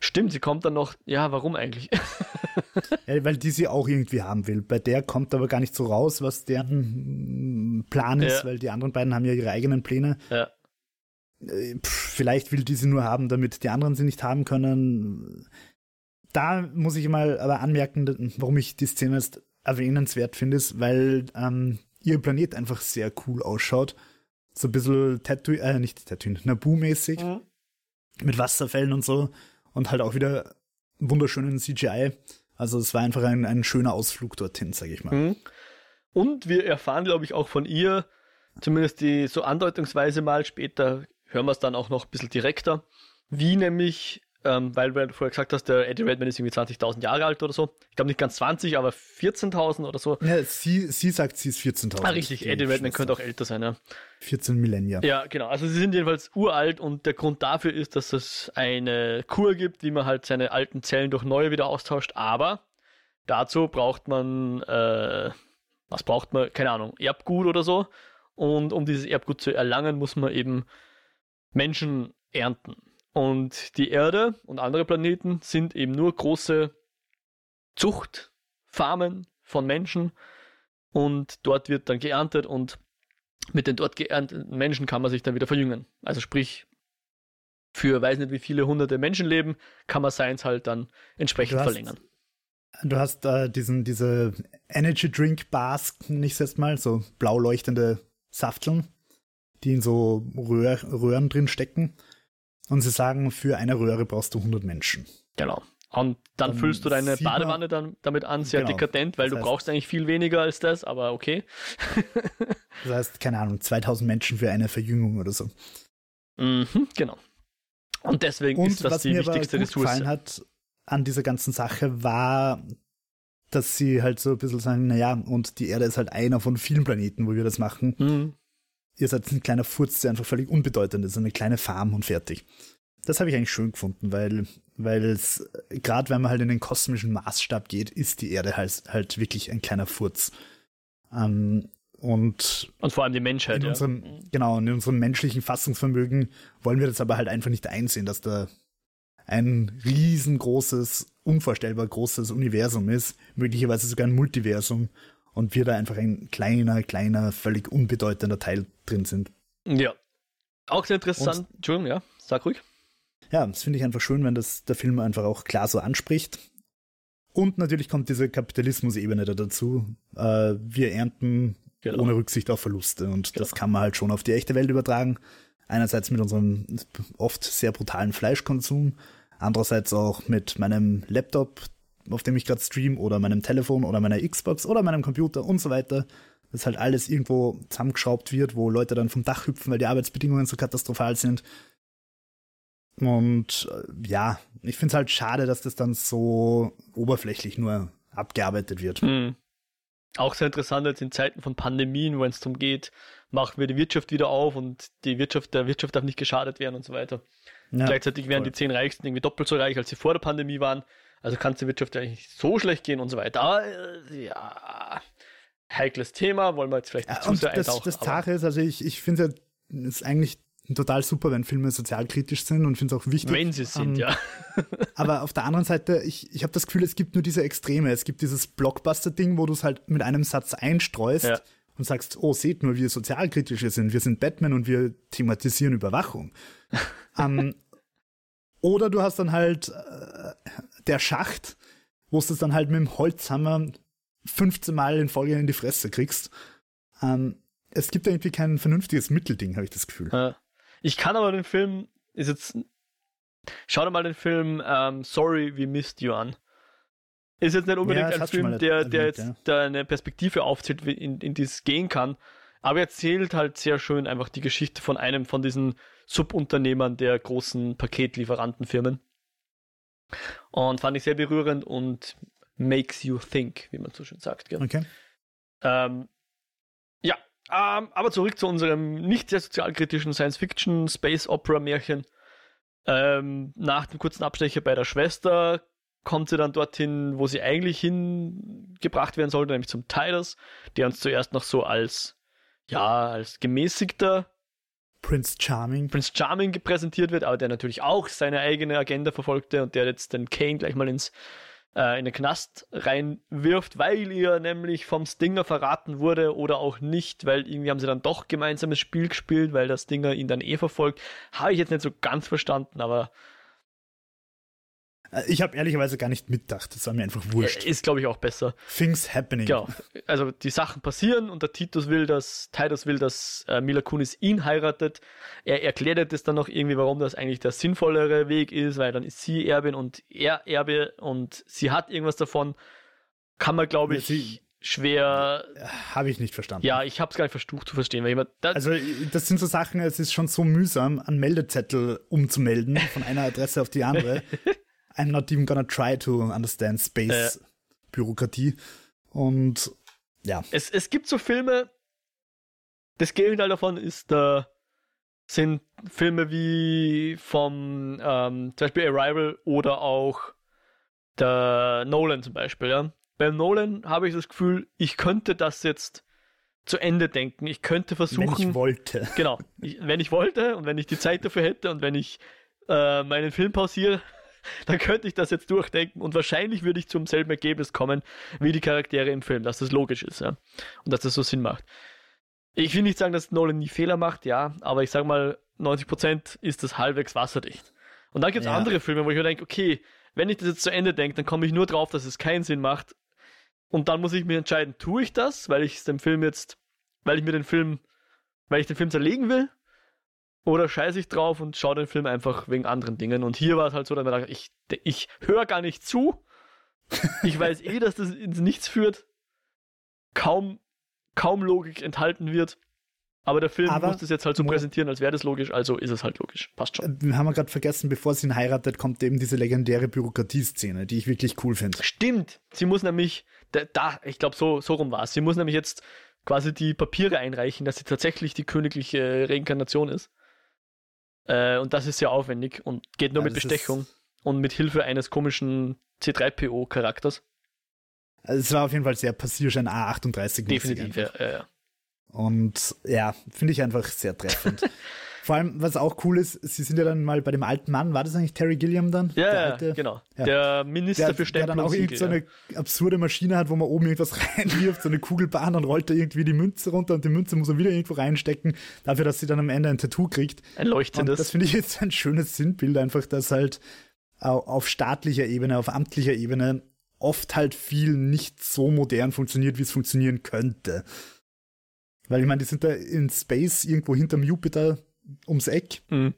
Stimmt, sie kommt dann noch. Ja, warum eigentlich? *laughs*
ja, weil die sie auch irgendwie haben will. Bei der kommt aber gar nicht so raus, was deren Plan ist, ja. weil die anderen beiden haben ja ihre eigenen Pläne.
Ja.
Äh, pff, vielleicht will die sie nur haben, damit die anderen sie nicht haben können. Da muss ich mal aber anmerken, warum ich die Szene jetzt erwähnenswert finde, ist, weil ähm, ihr Planet einfach sehr cool ausschaut. So ein bisschen Tatooine, äh, nicht Tatooine, Naboo-mäßig. Mhm. Mit Wasserfällen und so und halt auch wieder wunderschönen CGI. Also es war einfach ein, ein schöner Ausflug dorthin, sage ich mal. Mhm.
Und wir erfahren, glaube ich, auch von ihr, zumindest die so andeutungsweise mal, später hören wir es dann auch noch ein bisschen direkter, wie nämlich ähm, weil du vorher gesagt hast, der Eddie Redman ist irgendwie 20.000 Jahre alt oder so. Ich glaube nicht ganz 20, aber 14.000 oder so.
Ja, sie, sie sagt, sie ist 14.000.
Ah, richtig, Eddie Redman könnte auch älter sein, ja.
14 Millennia.
Ja, genau. Also sie sind jedenfalls uralt und der Grund dafür ist, dass es eine Kur gibt, wie man halt seine alten Zellen durch neue wieder austauscht. Aber dazu braucht man, äh, was braucht man? Keine Ahnung, Erbgut oder so. Und um dieses Erbgut zu erlangen, muss man eben Menschen ernten. Und die Erde und andere Planeten sind eben nur große Zuchtfarmen von Menschen und dort wird dann geerntet und mit den dort geernteten Menschen kann man sich dann wieder verjüngen. Also sprich, für weiß nicht wie viele hunderte Menschenleben kann man seins halt dann entsprechend du hast, verlängern.
Du hast äh, diesen, diese Energy Drink Bars, nicht jetzt mal, so blau leuchtende Safteln, die in so Röhr, Röhren drin stecken. Und sie sagen, für eine Röhre brauchst du 100 Menschen.
Genau. Und dann, dann füllst du deine Badewanne dann damit an, sehr genau. dekadent, weil das du brauchst eigentlich viel weniger als das, aber okay. *laughs*
das heißt, keine Ahnung, 2000 Menschen für eine Verjüngung oder so.
Mhm, genau. Und deswegen Und ist das die wichtigste aber gut Ressource. gefallen
hat an dieser ganzen Sache war, dass sie halt so ein bisschen sagen, naja, und die Erde ist halt einer von vielen Planeten, wo wir das machen. Mhm ihr seid ein kleiner Furz, der einfach völlig unbedeutend ist, eine kleine Farm und fertig. Das habe ich eigentlich schön gefunden, weil weil es gerade wenn man halt in den kosmischen Maßstab geht, ist die Erde halt, halt wirklich ein kleiner Furz. Ähm, und,
und vor allem die Menschheit.
In unserem, ja. Genau, in unserem menschlichen Fassungsvermögen wollen wir das aber halt einfach nicht einsehen, dass da ein riesengroßes, unvorstellbar großes Universum ist, möglicherweise sogar ein Multiversum und wir da einfach ein kleiner, kleiner, völlig unbedeutender Teil drin sind.
Ja. Auch sehr interessant. Und, Entschuldigung, ja, sag ruhig.
Ja, das finde ich einfach schön, wenn das der Film einfach auch klar so anspricht. Und natürlich kommt diese Kapitalismus-Ebene da dazu. Äh, wir ernten genau. ohne Rücksicht auf Verluste und genau. das kann man halt schon auf die echte Welt übertragen. Einerseits mit unserem oft sehr brutalen Fleischkonsum, andererseits auch mit meinem Laptop, auf dem ich gerade stream oder meinem Telefon oder meiner Xbox oder meinem Computer und so weiter. Dass halt alles irgendwo zusammengeschraubt wird, wo Leute dann vom Dach hüpfen, weil die Arbeitsbedingungen so katastrophal sind. Und äh, ja, ich finde es halt schade, dass das dann so oberflächlich nur abgearbeitet wird. Mhm.
auch sehr interessant jetzt in Zeiten von Pandemien, wenn es darum geht, machen wir die Wirtschaft wieder auf und die Wirtschaft, der Wirtschaft darf nicht geschadet werden und so weiter. Ja, Gleichzeitig wären voll. die zehn Reichsten irgendwie doppelt so reich, als sie vor der Pandemie waren. Also kann es der Wirtschaft ja nicht so schlecht gehen und so weiter. Aber äh, ja, heikles Thema, wollen wir jetzt vielleicht nicht ja, zu sehr
das, eintauchen. Das Sache ist, also ich, ich finde es ist eigentlich total super, wenn Filme sozialkritisch sind und finde es auch wichtig.
Wenn sie sind, um, ähm, ja. *laughs*
aber auf der anderen Seite, ich, ich habe das Gefühl, es gibt nur diese Extreme. Es gibt dieses Blockbuster-Ding, wo du es halt mit einem Satz einstreust ja. und sagst, oh, seht nur, wie sozialkritisch wir sind. Wir sind Batman und wir thematisieren Überwachung. um, *laughs* ähm, oder du hast dann halt äh, der Schacht, wo du es dann halt mit dem Holzhammer 15 Mal in Folge in die Fresse kriegst. Ähm, es gibt irgendwie kein vernünftiges Mittelding, habe ich das Gefühl.
Ich kann aber den Film, ist jetzt, schau dir mal den Film ähm, Sorry, We Missed You an. Ist jetzt nicht unbedingt ja, ein Film, der, der jetzt ja. da eine Perspektive aufzählt, in, in die es gehen kann. Aber er erzählt halt sehr schön einfach die Geschichte von einem von diesen Subunternehmern der großen Paketlieferantenfirmen. Und fand ich sehr berührend und makes you think, wie man so schön sagt. Gell?
Okay.
Ähm, ja, ähm, aber zurück zu unserem nicht sehr sozialkritischen Science-Fiction, Space-Opera-Märchen. Ähm, nach dem kurzen Abstecher bei der Schwester kommt sie dann dorthin, wo sie eigentlich hingebracht werden sollte, nämlich zum Tidus, der uns zuerst noch so als, ja, als gemäßigter
Prince Charming.
Prince Charming präsentiert wird, aber der natürlich auch seine eigene Agenda verfolgte und der jetzt den Kane gleich mal ins äh, in den Knast reinwirft, weil ihr nämlich vom Stinger verraten wurde oder auch nicht, weil irgendwie haben sie dann doch gemeinsames Spiel gespielt, weil der Stinger ihn dann eh verfolgt. Habe ich jetzt nicht so ganz verstanden, aber
ich habe ehrlicherweise gar nicht mitgedacht. Das war mir einfach wurscht.
Ist, glaube ich, auch besser.
Things happening.
Genau. Also die Sachen passieren und der Titus will, dass, Titus will, dass äh, Mila Kunis ihn heiratet. Er erklärt das dann noch irgendwie, warum das eigentlich der sinnvollere Weg ist, weil dann ist sie Erbin und er Erbe und sie hat irgendwas davon. Kann man, glaube ich, ja, schwer.
Habe ich nicht verstanden.
Ja, ich habe es gar nicht versucht zu verstehen. Weil jemand,
das also, das sind so Sachen, es ist schon so mühsam, einen Meldezettel umzumelden von einer Adresse auf die andere. *laughs* I'm not even gonna try to understand Space äh. Bürokratie. Und ja.
Es, es gibt so Filme, das Gegenteil davon ist, äh, sind Filme wie vom ähm, zum Beispiel Arrival oder auch der Nolan zum Beispiel. Ja? Beim Nolan habe ich das Gefühl, ich könnte das jetzt zu Ende denken. Ich könnte versuchen. Wenn
ich wollte.
Genau. Ich, wenn ich wollte und wenn ich die Zeit dafür hätte und wenn ich äh, meinen Film pausiere, *laughs* dann könnte ich das jetzt durchdenken und wahrscheinlich würde ich zum selben Ergebnis kommen wie die Charaktere im Film, dass das logisch ist, ja. Und dass das so Sinn macht. Ich will nicht sagen, dass Nolan nie Fehler macht, ja, aber ich sage mal, 90% ist das halbwegs wasserdicht. Und dann gibt es ja. andere Filme, wo ich mir denke, okay, wenn ich das jetzt zu Ende denke, dann komme ich nur drauf, dass es keinen Sinn macht. Und dann muss ich mir entscheiden, tue ich das, weil ich dem Film jetzt, weil ich mir den Film, weil ich den Film zerlegen will, oder scheiße ich drauf und schaue den Film einfach wegen anderen Dingen. Und hier war es halt so, dass man dachte, ich, ich höre gar nicht zu. Ich weiß eh, dass das ins Nichts führt. Kaum, kaum Logik enthalten wird. Aber der Film Aber muss das jetzt halt so präsentieren, als wäre das logisch, also ist es halt logisch. Passt schon.
Wir haben gerade vergessen, bevor sie ihn heiratet, kommt eben diese legendäre Bürokratieszene, die ich wirklich cool finde.
Stimmt. Sie muss nämlich, da, da ich glaube, so, so rum war es. Sie muss nämlich jetzt quasi die Papiere einreichen, dass sie tatsächlich die königliche Reinkarnation ist. Äh, und das ist sehr aufwendig und geht nur ja, mit Bestechung und mit Hilfe eines komischen C3PO-Charakters.
Also es war auf jeden Fall sehr Passierschein A38.
Definitiv, ja, ja, ja.
Und ja, finde ich einfach sehr treffend. *laughs* Vor allem, was auch cool ist, sie sind ja dann mal bei dem alten Mann, war das eigentlich Terry Gilliam dann?
Ja, ja alte, genau. Ja. Der Minister der, für Stempel
Der dann auch irgendwie so eine absurde Maschine hat, wo man oben irgendwas *laughs* reinwirft, so eine Kugelbahn, dann rollt er irgendwie die Münze runter und die Münze muss er wieder irgendwo reinstecken, dafür, dass sie dann am Ende ein Tattoo kriegt.
Ein leuchtendes.
Und das finde ich jetzt ein schönes Sinnbild, einfach, dass halt auf staatlicher Ebene, auf amtlicher Ebene oft halt viel nicht so modern funktioniert, wie es funktionieren könnte. Weil ich meine, die sind da in Space irgendwo hinterm Jupiter ums Eck. Mhm.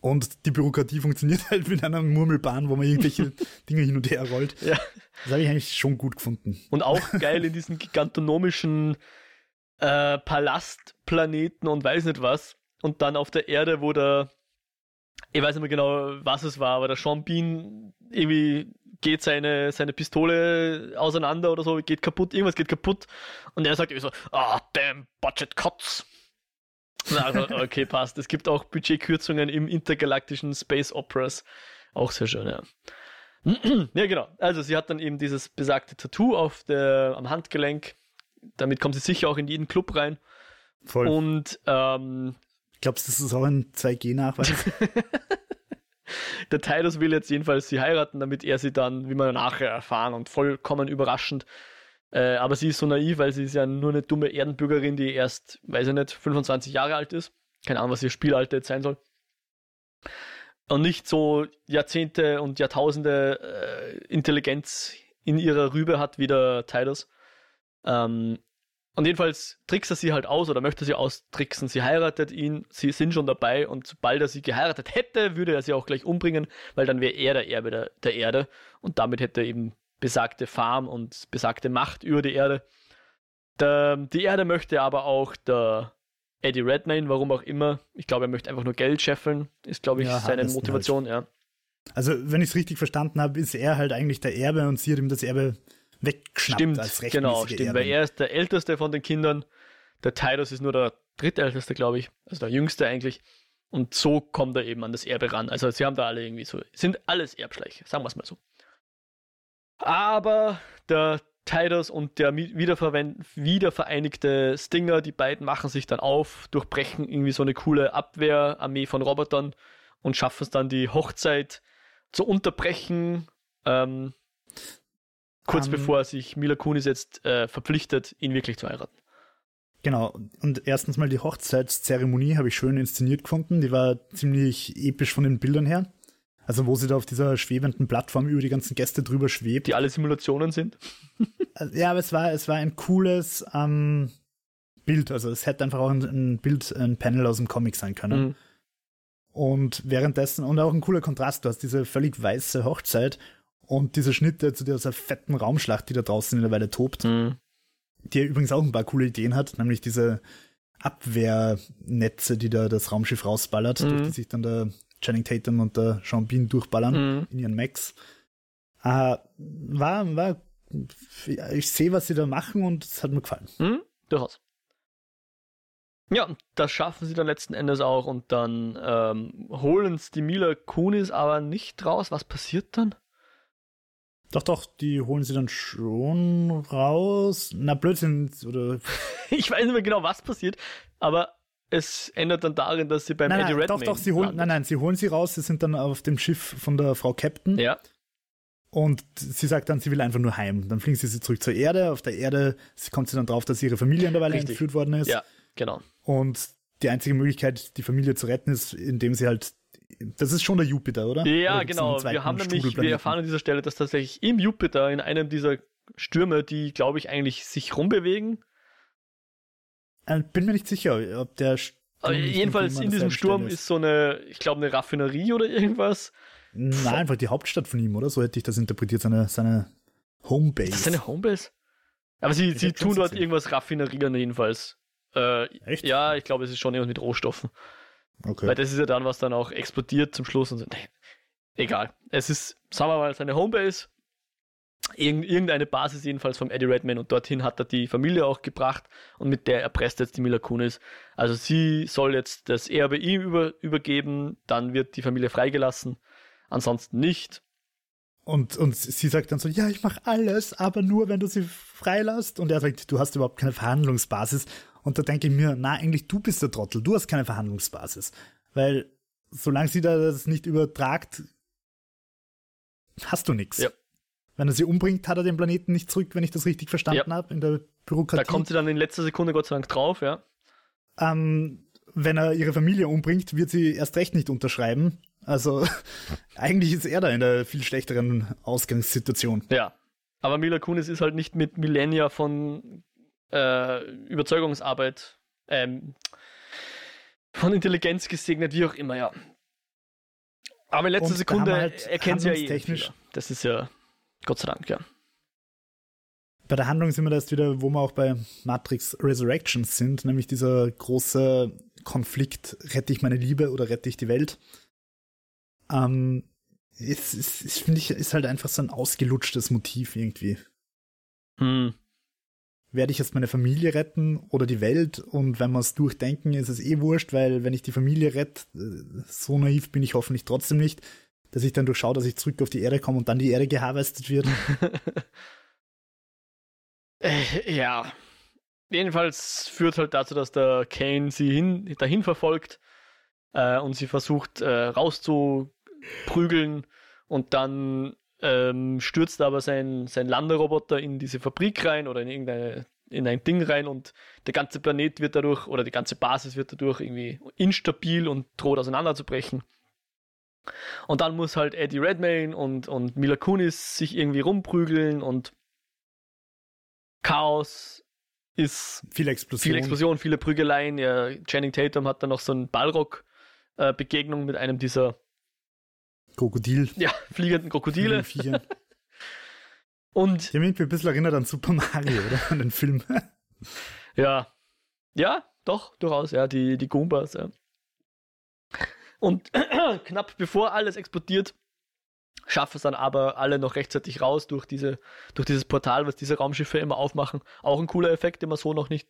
Und die Bürokratie funktioniert *laughs* halt mit einer Murmelbahn, wo man irgendwelche *laughs* Dinge hin und her rollt. Ja. Das habe ich eigentlich schon gut gefunden.
Und auch *laughs* geil in diesen gigantonomischen äh, Palastplaneten und weiß nicht was. Und dann auf der Erde, wo der, ich weiß nicht mehr genau, was es war, aber der Sean Bean irgendwie geht seine, seine Pistole auseinander oder so, geht kaputt, irgendwas geht kaputt. Und er sagt irgendwie so, ah, oh, damn, budget cuts. Also, okay, passt. Es gibt auch Budgetkürzungen im intergalaktischen Space Operas. Auch sehr schön, ja. *clears throat* ja, genau. Also sie hat dann eben dieses besagte Tattoo auf der, am Handgelenk. Damit kommt sie sicher auch in jeden Club rein.
Voll.
Und ähm,
Glaubst du, das ist auch ein 2G-Nachweis? *laughs*
der Titus will jetzt jedenfalls sie heiraten, damit er sie dann, wie wir nachher erfahren und vollkommen überraschend, äh, aber sie ist so naiv, weil sie ist ja nur eine dumme Erdenbürgerin, die erst, weiß ich nicht, 25 Jahre alt ist. Keine Ahnung, was ihr Spielalter jetzt sein soll. Und nicht so Jahrzehnte und Jahrtausende äh, Intelligenz in ihrer Rübe hat wie der Titus. Ähm, und jedenfalls trickst er sie halt aus oder möchte sie austricksen. Sie heiratet ihn, sie sind schon dabei und sobald er sie geheiratet hätte, würde er sie auch gleich umbringen, weil dann wäre er der Erbe der, der Erde und damit hätte er eben besagte Farm und besagte Macht über die Erde. Der, die Erde möchte aber auch der Eddie Redmayne, warum auch immer. Ich glaube, er möchte einfach nur Geld scheffeln, ist, glaube ich, ja, seine Motivation, halt. ja.
Also, wenn ich es richtig verstanden habe, ist er halt eigentlich der Erbe und sie hat ihm das Erbe weggeschnappt
stimmt,
als
Genau, stimmt, Erben. weil er ist der älteste von den Kindern. Der Titus ist nur der drittälteste, glaube ich, also der jüngste eigentlich. Und so kommt er eben an das Erbe ran. Also sie haben da alle irgendwie so, sind alles Erbschleiche, sagen wir es mal so. Aber der Titus und der wiedervereinigte Stinger, die beiden machen sich dann auf, durchbrechen irgendwie so eine coole Abwehrarmee von Robotern und schaffen es dann, die Hochzeit zu unterbrechen. Ähm, kurz um, bevor sich Mila Kunis jetzt äh, verpflichtet, ihn wirklich zu heiraten.
Genau, und erstens mal die Hochzeitszeremonie habe ich schön inszeniert gefunden. Die war ziemlich episch von den Bildern her. Also wo sie da auf dieser schwebenden Plattform über die ganzen Gäste drüber schwebt.
Die alle Simulationen sind.
Also, ja, aber es war, es war ein cooles ähm, Bild. Also es hätte einfach auch ein, ein, Bild, ein Panel aus dem Comic sein können. Mhm. Und währenddessen, und auch ein cooler Kontrast, du hast diese völlig weiße Hochzeit und diese Schnitte zu dieser fetten Raumschlacht, die da draußen in der Weile tobt, mhm. die übrigens auch ein paar coole Ideen hat, nämlich diese Abwehrnetze, die da das Raumschiff rausballert, mhm. durch die sich dann der Channing Tatum und der Sean Bean durchballern mhm. in ihren Max. Äh, war, war, ich sehe, was sie da machen und es hat mir gefallen.
Mhm, durchaus. Ja, das schaffen sie dann letzten Endes auch und dann ähm, holen es die Mila Kunis aber nicht raus. Was passiert dann?
Doch, doch, die holen sie dann schon raus. Na, Blödsinn, oder. *laughs*
ich weiß nicht mehr genau, was passiert, aber es ändert dann darin, dass sie beim
nein,
Eddie
nein, Redmayne Doch, doch, sie holen, nein, nein, sie holen sie raus, sie sind dann auf dem Schiff von der Frau Captain.
Ja.
Und sie sagt dann, sie will einfach nur heim. Dann fliegen sie sie zurück zur Erde. Auf der Erde kommt sie dann drauf, dass ihre Familie in der Weile Richtig. entführt worden ist.
Ja, genau.
Und die einzige Möglichkeit, die Familie zu retten, ist, indem sie halt das ist schon der Jupiter, oder?
Ja, oder genau. Wir haben nämlich, wir erfahren an dieser Stelle, dass tatsächlich im Jupiter, in einem dieser Stürme, die, glaube ich, eigentlich sich rumbewegen,
bin mir nicht sicher, ob der
Sturm jedenfalls in diesem Sturm ist. ist so eine, ich glaube, eine Raffinerie oder irgendwas.
Nein, einfach die Hauptstadt von ihm, oder? So hätte ich das interpretiert, seine, seine Homebase. Ist
das seine Homebase? Aber sie, sie tun dort irgendwas raffinerieren jedenfalls. Äh, Echt? Ja, ich glaube, es ist schon irgendwas mit Rohstoffen. Okay. Weil das ist ja dann, was dann auch explodiert zum Schluss und so. Nee, egal. Es ist, sagen wir mal, seine Homebase irgendeine Basis jedenfalls vom Eddie Redmayne und dorthin hat er die Familie auch gebracht und mit der erpresst jetzt die Mila Kunis. Also sie soll jetzt das Erbe ihm über, übergeben, dann wird die Familie freigelassen, ansonsten nicht.
Und, und sie sagt dann so, ja, ich mache alles, aber nur, wenn du sie freilässt. Und er sagt, du hast überhaupt keine Verhandlungsbasis. Und da denke ich mir, na, eigentlich du bist der Trottel, du hast keine Verhandlungsbasis. Weil solange sie da das nicht übertragt, hast du nichts. Ja. Wenn er sie umbringt, hat er den Planeten nicht zurück, wenn ich das richtig verstanden ja. habe, in der Bürokratie.
Da kommt sie dann in letzter Sekunde Gott sei Dank drauf, ja.
Ähm, wenn er ihre Familie umbringt, wird sie erst recht nicht unterschreiben. Also *laughs* eigentlich ist er da in einer viel schlechteren Ausgangssituation.
Ja. Aber Mila Kunis ist halt nicht mit Millennia von äh, Überzeugungsarbeit, ähm, von Intelligenz gesegnet, wie auch immer, ja. Aber in letzter Und Sekunde halt erkennt sie ja eh. Das ist ja Gott sei Dank, ja.
Bei der Handlung sind wir da jetzt wieder, wo wir auch bei Matrix Resurrections sind, nämlich dieser große Konflikt, rette ich meine Liebe oder rette ich die Welt? Ähm, ist, ist, ist finde ich, ist halt einfach so ein ausgelutschtes Motiv irgendwie.
Hm.
Werde ich jetzt meine Familie retten oder die Welt? Und wenn wir es durchdenken, ist es eh wurscht, weil wenn ich die Familie rette, äh, so naiv bin ich hoffentlich trotzdem nicht, dass ich dann durchschaue, dass ich zurück auf die Erde komme und dann die Erde geharvestet wird. *laughs*
äh, ja. Jedenfalls führt halt dazu, dass der Kane sie hin, dahin verfolgt äh, und sie versucht äh, rauszuprügeln und dann ähm, stürzt aber sein, sein Landeroboter in diese Fabrik rein oder in irgendeine in ein Ding rein und der ganze Planet wird dadurch oder die ganze Basis wird dadurch irgendwie instabil und droht auseinanderzubrechen. Und dann muss halt Eddie Redmayne und, und Mila Kunis sich irgendwie rumprügeln und Chaos ist
viel Explosion.
Viel Explosion, viele Prügeleien. Ja, Channing Tatum hat dann noch so einen Ballrock-Begegnung äh, mit einem dieser
Krokodil. *laughs*
Ja, fliegenden Krokodile. *laughs*
Und. Der mich ein bisschen erinnert an Super Mario, oder? *laughs* An den Film.
ja. Ja, doch, durchaus, ja, die, die Goombas, ja. Und *clears throat* knapp bevor alles explodiert, schaffen es dann aber alle noch rechtzeitig raus durch, diese, durch dieses Portal, was diese Raumschiffe immer aufmachen. Auch ein cooler Effekt, den man so noch nicht.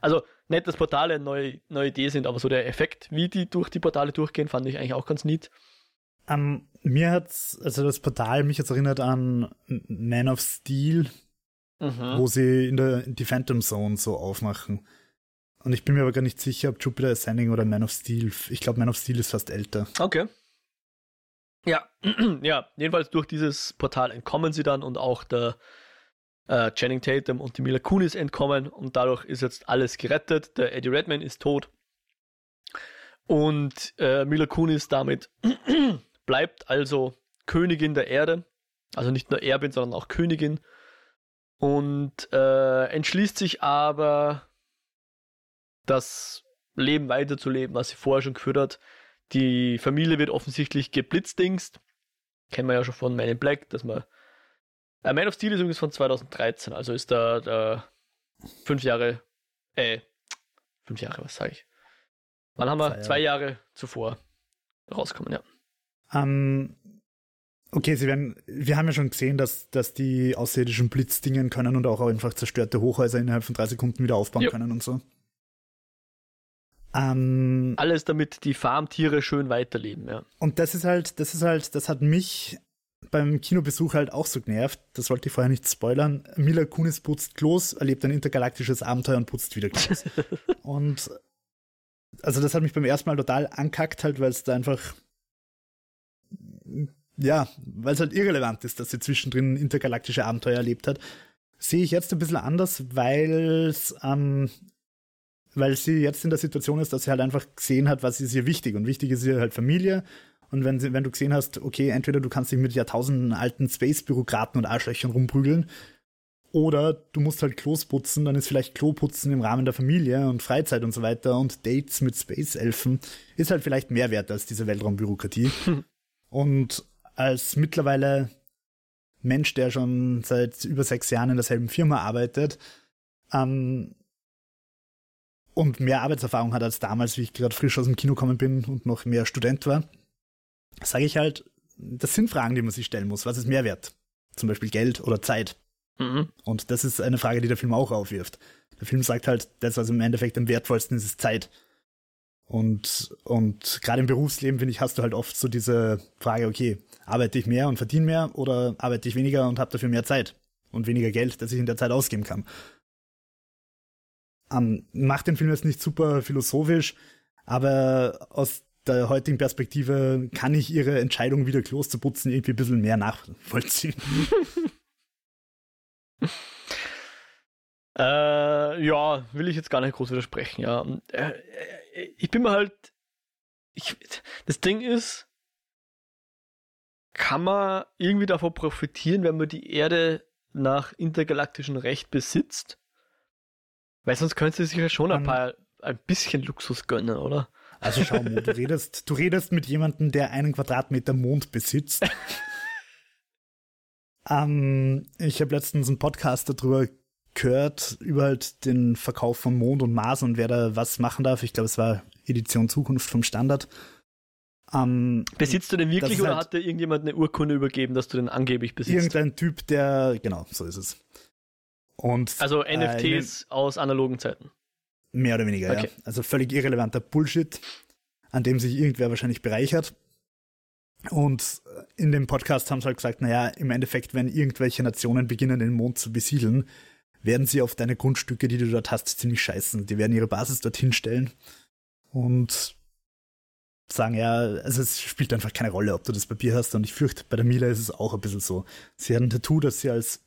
Also, nicht, dass Portale eine neue, neue Idee sind, aber so der Effekt, wie die durch die Portale durchgehen, fand ich eigentlich auch ganz neat.
Um, ähm, mir hat's, also das Portal mich jetzt erinnert an Man of Steel, mhm. wo sie in der die Phantom Zone so aufmachen. Und ich bin mir aber gar nicht sicher, ob Jupiter Ascending oder Man of Steel. Ich glaube, Man of Steel ist fast älter.
Okay. Ja, *clears throat* ja, jedenfalls durch dieses Portal entkommen sie dann und auch der äh, Channing Tatum und die Mila Kunis entkommen und dadurch ist jetzt alles gerettet. Der Eddie Redman ist tot und äh, Mila Kunis damit *clears throat* bleibt also Königin der Erde, also nicht nur Erbin, sondern auch Königin und äh, entschließt sich aber, das Leben weiterzuleben, was sie vorher schon geführt hat. Die Familie wird offensichtlich geblitzdingst. Kennen wir ja schon von Man in Black, dass man. Äh, Man of Steel ist übrigens von 2013, also ist da, da fünf Jahre, äh, fünf Jahre, was sage ich? Wann haben wir? Zwei Jahre, Zwei Jahre zuvor rauskommen, ja.
Ähm, okay, sie werden, wir haben ja schon gesehen, dass, dass die Außerirdischen blitzdingen können und auch einfach zerstörte Hochhäuser innerhalb von drei Sekunden wieder aufbauen jo. können und so. Ähm,
Alles damit die Farmtiere schön weiterleben, ja.
Und das ist halt, das ist halt, das hat mich beim Kinobesuch halt auch so genervt. Das wollte ich vorher nicht spoilern. Mila Kunis putzt Klos, erlebt ein intergalaktisches Abenteuer und putzt wieder Klos. *laughs* und also das hat mich beim ersten Mal total ankackt halt, weil es da einfach ja, weil es halt irrelevant ist, dass sie zwischendrin intergalaktische Abenteuer erlebt hat. Sehe ich jetzt ein bisschen anders, weil es ähm, weil sie jetzt in der Situation ist, dass sie halt einfach gesehen hat, was ist ihr wichtig. Und wichtig ist ihr halt Familie. Und wenn, sie, wenn du gesehen hast, okay, entweder du kannst dich mit Jahrtausenden alten Space-Bürokraten und Arschlöchern rumprügeln, oder du musst halt Klos putzen, dann ist vielleicht Kloputzen im Rahmen der Familie und Freizeit und so weiter und Dates mit Space-Elfen ist halt vielleicht mehr wert als diese Weltraumbürokratie. *laughs* und als mittlerweile Mensch, der schon seit über sechs Jahren in derselben Firma arbeitet, ähm, und mehr Arbeitserfahrung hat als damals, wie ich gerade frisch aus dem Kino gekommen bin und noch mehr Student war, sage ich halt, das sind Fragen, die man sich stellen muss. Was ist Mehrwert? Zum Beispiel Geld oder Zeit. Mhm. Und das ist eine Frage, die der Film auch aufwirft. Der Film sagt halt, das, was im Endeffekt am wertvollsten ist, ist Zeit. Und, und gerade im Berufsleben, finde ich, hast du halt oft so diese Frage, okay, arbeite ich mehr und verdiene mehr oder arbeite ich weniger und habe dafür mehr Zeit und weniger Geld, das ich in der Zeit ausgeben kann. Ähm, macht den Film jetzt nicht super philosophisch, aber aus der heutigen Perspektive kann ich ihre Entscheidung, wieder Klos zu putzen, irgendwie ein bisschen mehr nachvollziehen. *laughs*
äh, ja, will ich jetzt gar nicht groß widersprechen, ja. Äh, äh, ich bin mir halt. Ich, das Ding ist, kann man irgendwie davon profitieren, wenn man die Erde nach intergalaktischem Recht besitzt? Weil sonst könntest du sich ja schon ein paar, ein bisschen Luxus gönnen, oder?
Also schau mal, du *laughs* redest, du redest mit jemandem, der einen Quadratmeter Mond besitzt. *laughs* ähm, ich habe letztens einen Podcast darüber gehört, über halt den Verkauf von Mond und Mars und wer da was machen darf. Ich glaube, es war Edition Zukunft vom Standard.
Ähm, Besitzt du den wirklich oder halt hat dir irgendjemand eine Urkunde übergeben, dass du den angeblich besitzt?
Irgendein Typ, der, genau, so ist es.
Und, also NFTs äh, aus analogen Zeiten.
Mehr oder weniger, okay. ja. Also völlig irrelevanter Bullshit, an dem sich irgendwer wahrscheinlich bereichert. Und in dem Podcast haben sie halt gesagt, naja, im Endeffekt, wenn irgendwelche Nationen beginnen, den Mond zu besiedeln, werden sie auf deine Grundstücke, die du dort hast, ziemlich scheißen. Die werden ihre Basis dorthin stellen und sagen, ja, also es spielt einfach keine Rolle, ob du das Papier hast. Und ich fürchte, bei der Mila ist es auch ein bisschen so. Sie hat ein Tattoo, das sie als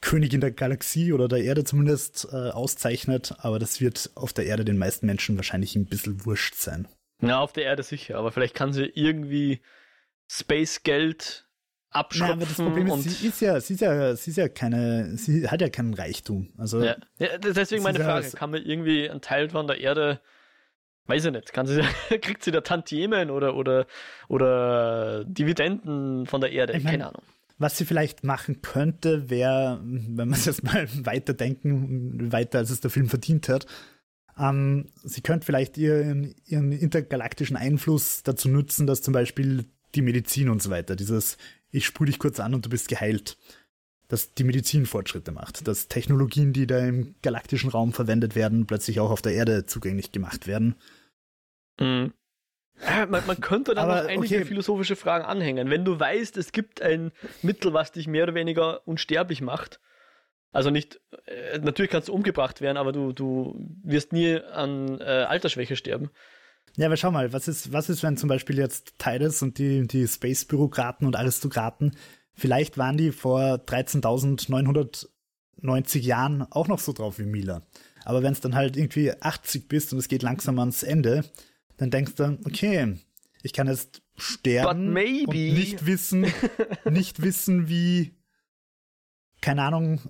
Königin der Galaxie oder der Erde zumindest äh, auszeichnet, aber das wird auf der Erde den meisten Menschen wahrscheinlich ein bisschen wurscht sein.
Na, auf der Erde sicher, aber vielleicht kann sie irgendwie Space-Geld abschöpfen. Aber das Problem
ist, sie ist ja, sie ist ja, sie ist ja keine, sie hat ja keinen Reichtum. Also,
ja. ja deswegen meine Frage, ja, kann man irgendwie einen Teil von der Erde, weiß ich nicht, kann sie, *laughs* kriegt sie da Tantiemen oder, oder, oder Dividenden von der Erde? Ich mein, keine Ahnung.
Was sie vielleicht machen könnte, wäre, wenn man es jetzt mal *laughs* weiterdenken, weiter als es der Film verdient hat, ähm, sie könnte vielleicht ihren, ihren intergalaktischen Einfluss dazu nutzen, dass zum Beispiel die Medizin und so weiter, dieses ich spule dich kurz an und du bist geheilt, dass die Medizin Fortschritte macht, dass Technologien, die da im galaktischen Raum verwendet werden, plötzlich auch auf der Erde zugänglich gemacht werden.
Mhm. Ja, man, man, könnte dann Aber, noch einige okay. philosophische Fragen anhängen. Wenn du weißt, es gibt ein Mittel, was dich mehr oder weniger unsterblich macht, also nicht, äh, natürlich kannst du umgebracht werden, aber du, du wirst nie an äh, Altersschwäche sterben.
Ja, aber schau mal, was ist, was ist, wenn zum Beispiel jetzt Titus und die, die Space-Bürokraten und Aristokraten, vielleicht waren die vor 13.990 Jahren auch noch so drauf wie Mila. Aber wenn es dann halt irgendwie 80 bist und es geht langsam ans Ende, dann denkst du, okay, ich kann jetzt sterben und nicht wissen, *laughs* nicht wissen, wie, keine Ahnung,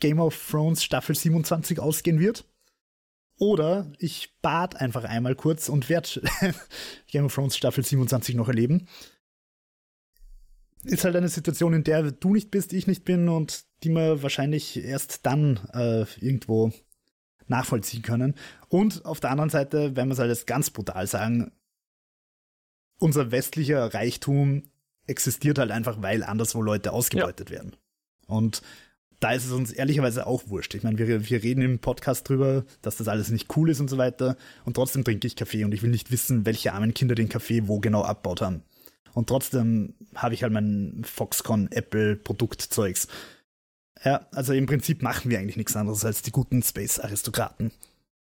Game of Thrones Staffel 27 ausgehen wird. Oder ich bat einfach einmal kurz und werde *laughs* Game of Thrones Staffel 27 noch erleben. Ist halt eine Situation, in der du nicht bist, ich nicht bin und die wir wahrscheinlich erst dann äh, irgendwo nachvollziehen können. Und auf der anderen Seite, wenn wir es alles ganz brutal sagen, unser westlicher Reichtum existiert halt einfach, weil anderswo Leute ausgebeutet ja. werden. Und da ist es uns ehrlicherweise auch wurscht. Ich meine, wir, wir reden im Podcast drüber, dass das alles nicht cool ist und so weiter. Und trotzdem trinke ich Kaffee und ich will nicht wissen, welche armen Kinder den Kaffee wo genau abbaut haben. Und trotzdem habe ich halt mein Foxconn Apple Produktzeugs. Ja, also im Prinzip machen wir eigentlich nichts anderes als die guten Space-Aristokraten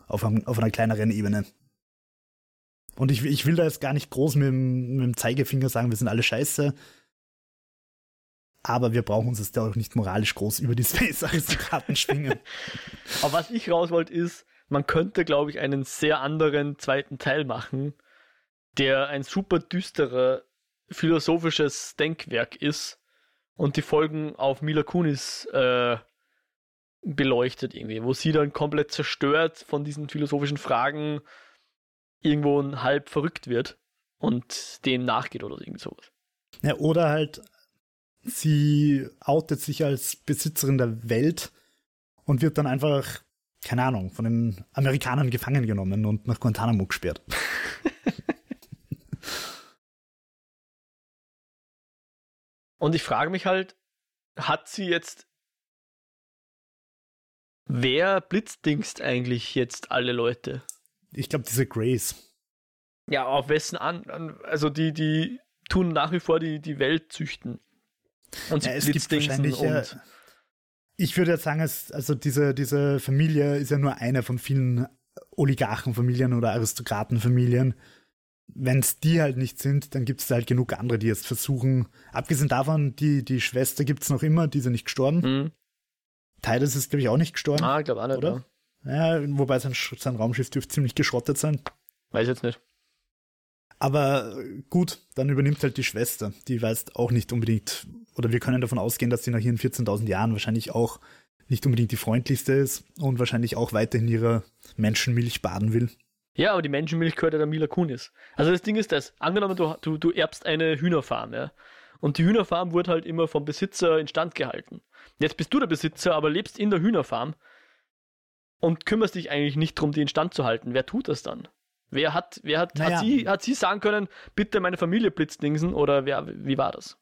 auf, auf einer kleineren Ebene. Und ich, ich will da jetzt gar nicht groß mit, mit dem Zeigefinger sagen, wir sind alle scheiße aber wir brauchen uns jetzt auch nicht moralisch groß über die *laughs* Space-Aristokraten schwingen. *laughs*
aber was ich raus wollte ist, man könnte, glaube ich, einen sehr anderen zweiten Teil machen, der ein super düsterer philosophisches Denkwerk ist und die Folgen auf Mila Kunis äh, beleuchtet irgendwie, wo sie dann komplett zerstört von diesen philosophischen Fragen irgendwo halb verrückt wird und dem nachgeht oder irgendwie sowas.
Ja, oder halt sie outet sich als Besitzerin der Welt und wird dann einfach, keine Ahnung, von den Amerikanern gefangen genommen und nach Guantanamo gesperrt. *laughs*
und ich frage mich halt, hat sie jetzt Wer blitzdingst eigentlich jetzt alle Leute?
Ich glaube, diese Grace.
Ja, auf wessen an? Also die, die tun nach wie vor die, die Welt züchten.
Und ja, es gibt wahrscheinlich, äh, ich würde jetzt sagen, es, also diese, diese Familie ist ja nur eine von vielen Oligarchenfamilien oder Aristokratenfamilien. Wenn es die halt nicht sind, dann gibt es halt genug andere, die jetzt versuchen. Abgesehen davon, die, die Schwester gibt es noch immer, die ist ja nicht gestorben. Mhm. Titus ist, glaube ich, auch nicht gestorben.
Ah, ich glaube auch nicht, oder?
Ja, wobei sein, sein Raumschiff dürfte ziemlich geschrottet sein.
Weiß ich jetzt nicht.
Aber gut, dann übernimmt halt die Schwester. Die weiß auch nicht unbedingt, oder wir können davon ausgehen, dass sie nach ihren 14.000 Jahren wahrscheinlich auch nicht unbedingt die freundlichste ist und wahrscheinlich auch weiterhin ihrer Menschenmilch baden will.
Ja, aber die Menschenmilch gehört ja der Mila Kunis. Also das Ding ist das, angenommen, du, du, du erbst eine Hühnerfarm, ja. Und die Hühnerfarm wurde halt immer vom Besitzer instand gehalten. Jetzt bist du der Besitzer, aber lebst in der Hühnerfarm und kümmerst dich eigentlich nicht darum, die instand zu halten. Wer tut das dann? Wer hat, wer hat, naja. hat, sie, hat sie sagen können, bitte meine Familie blitzdingsen oder wer, wie war das?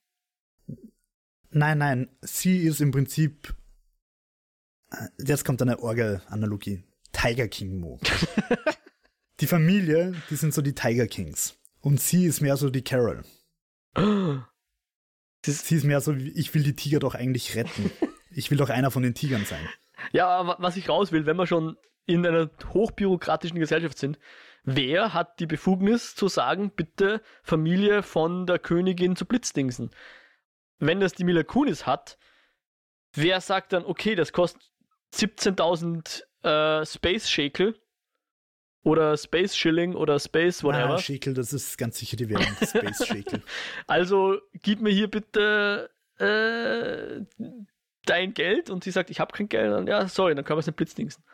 Nein, nein, sie ist im Prinzip, äh, jetzt kommt eine Orgel-Analogie, Tiger King Mo. *laughs* die Familie, die sind so die Tiger Kings und sie ist mehr so die Carol. sie ist mehr so, ich will die Tiger doch eigentlich retten. *laughs* Ich will doch einer von den Tigern sein.
Ja, was ich raus will, wenn wir schon in einer hochbürokratischen Gesellschaft sind, wer hat die Befugnis zu sagen, bitte Familie von der Königin zu blitzdingsen? Wenn das die Mila Kunis hat, wer sagt dann, okay, das kostet 17.000 äh, Space Shekel oder Space Shilling oder Space whatever. Ah,
Shekel, das ist ganz sicher die Währung, Space Shekel. *laughs*
also gib mir hier bitte äh, dein Geld und sie sagt, ich habe kein Geld, dann ja, sorry, dann können wir es nicht blitzdingsen.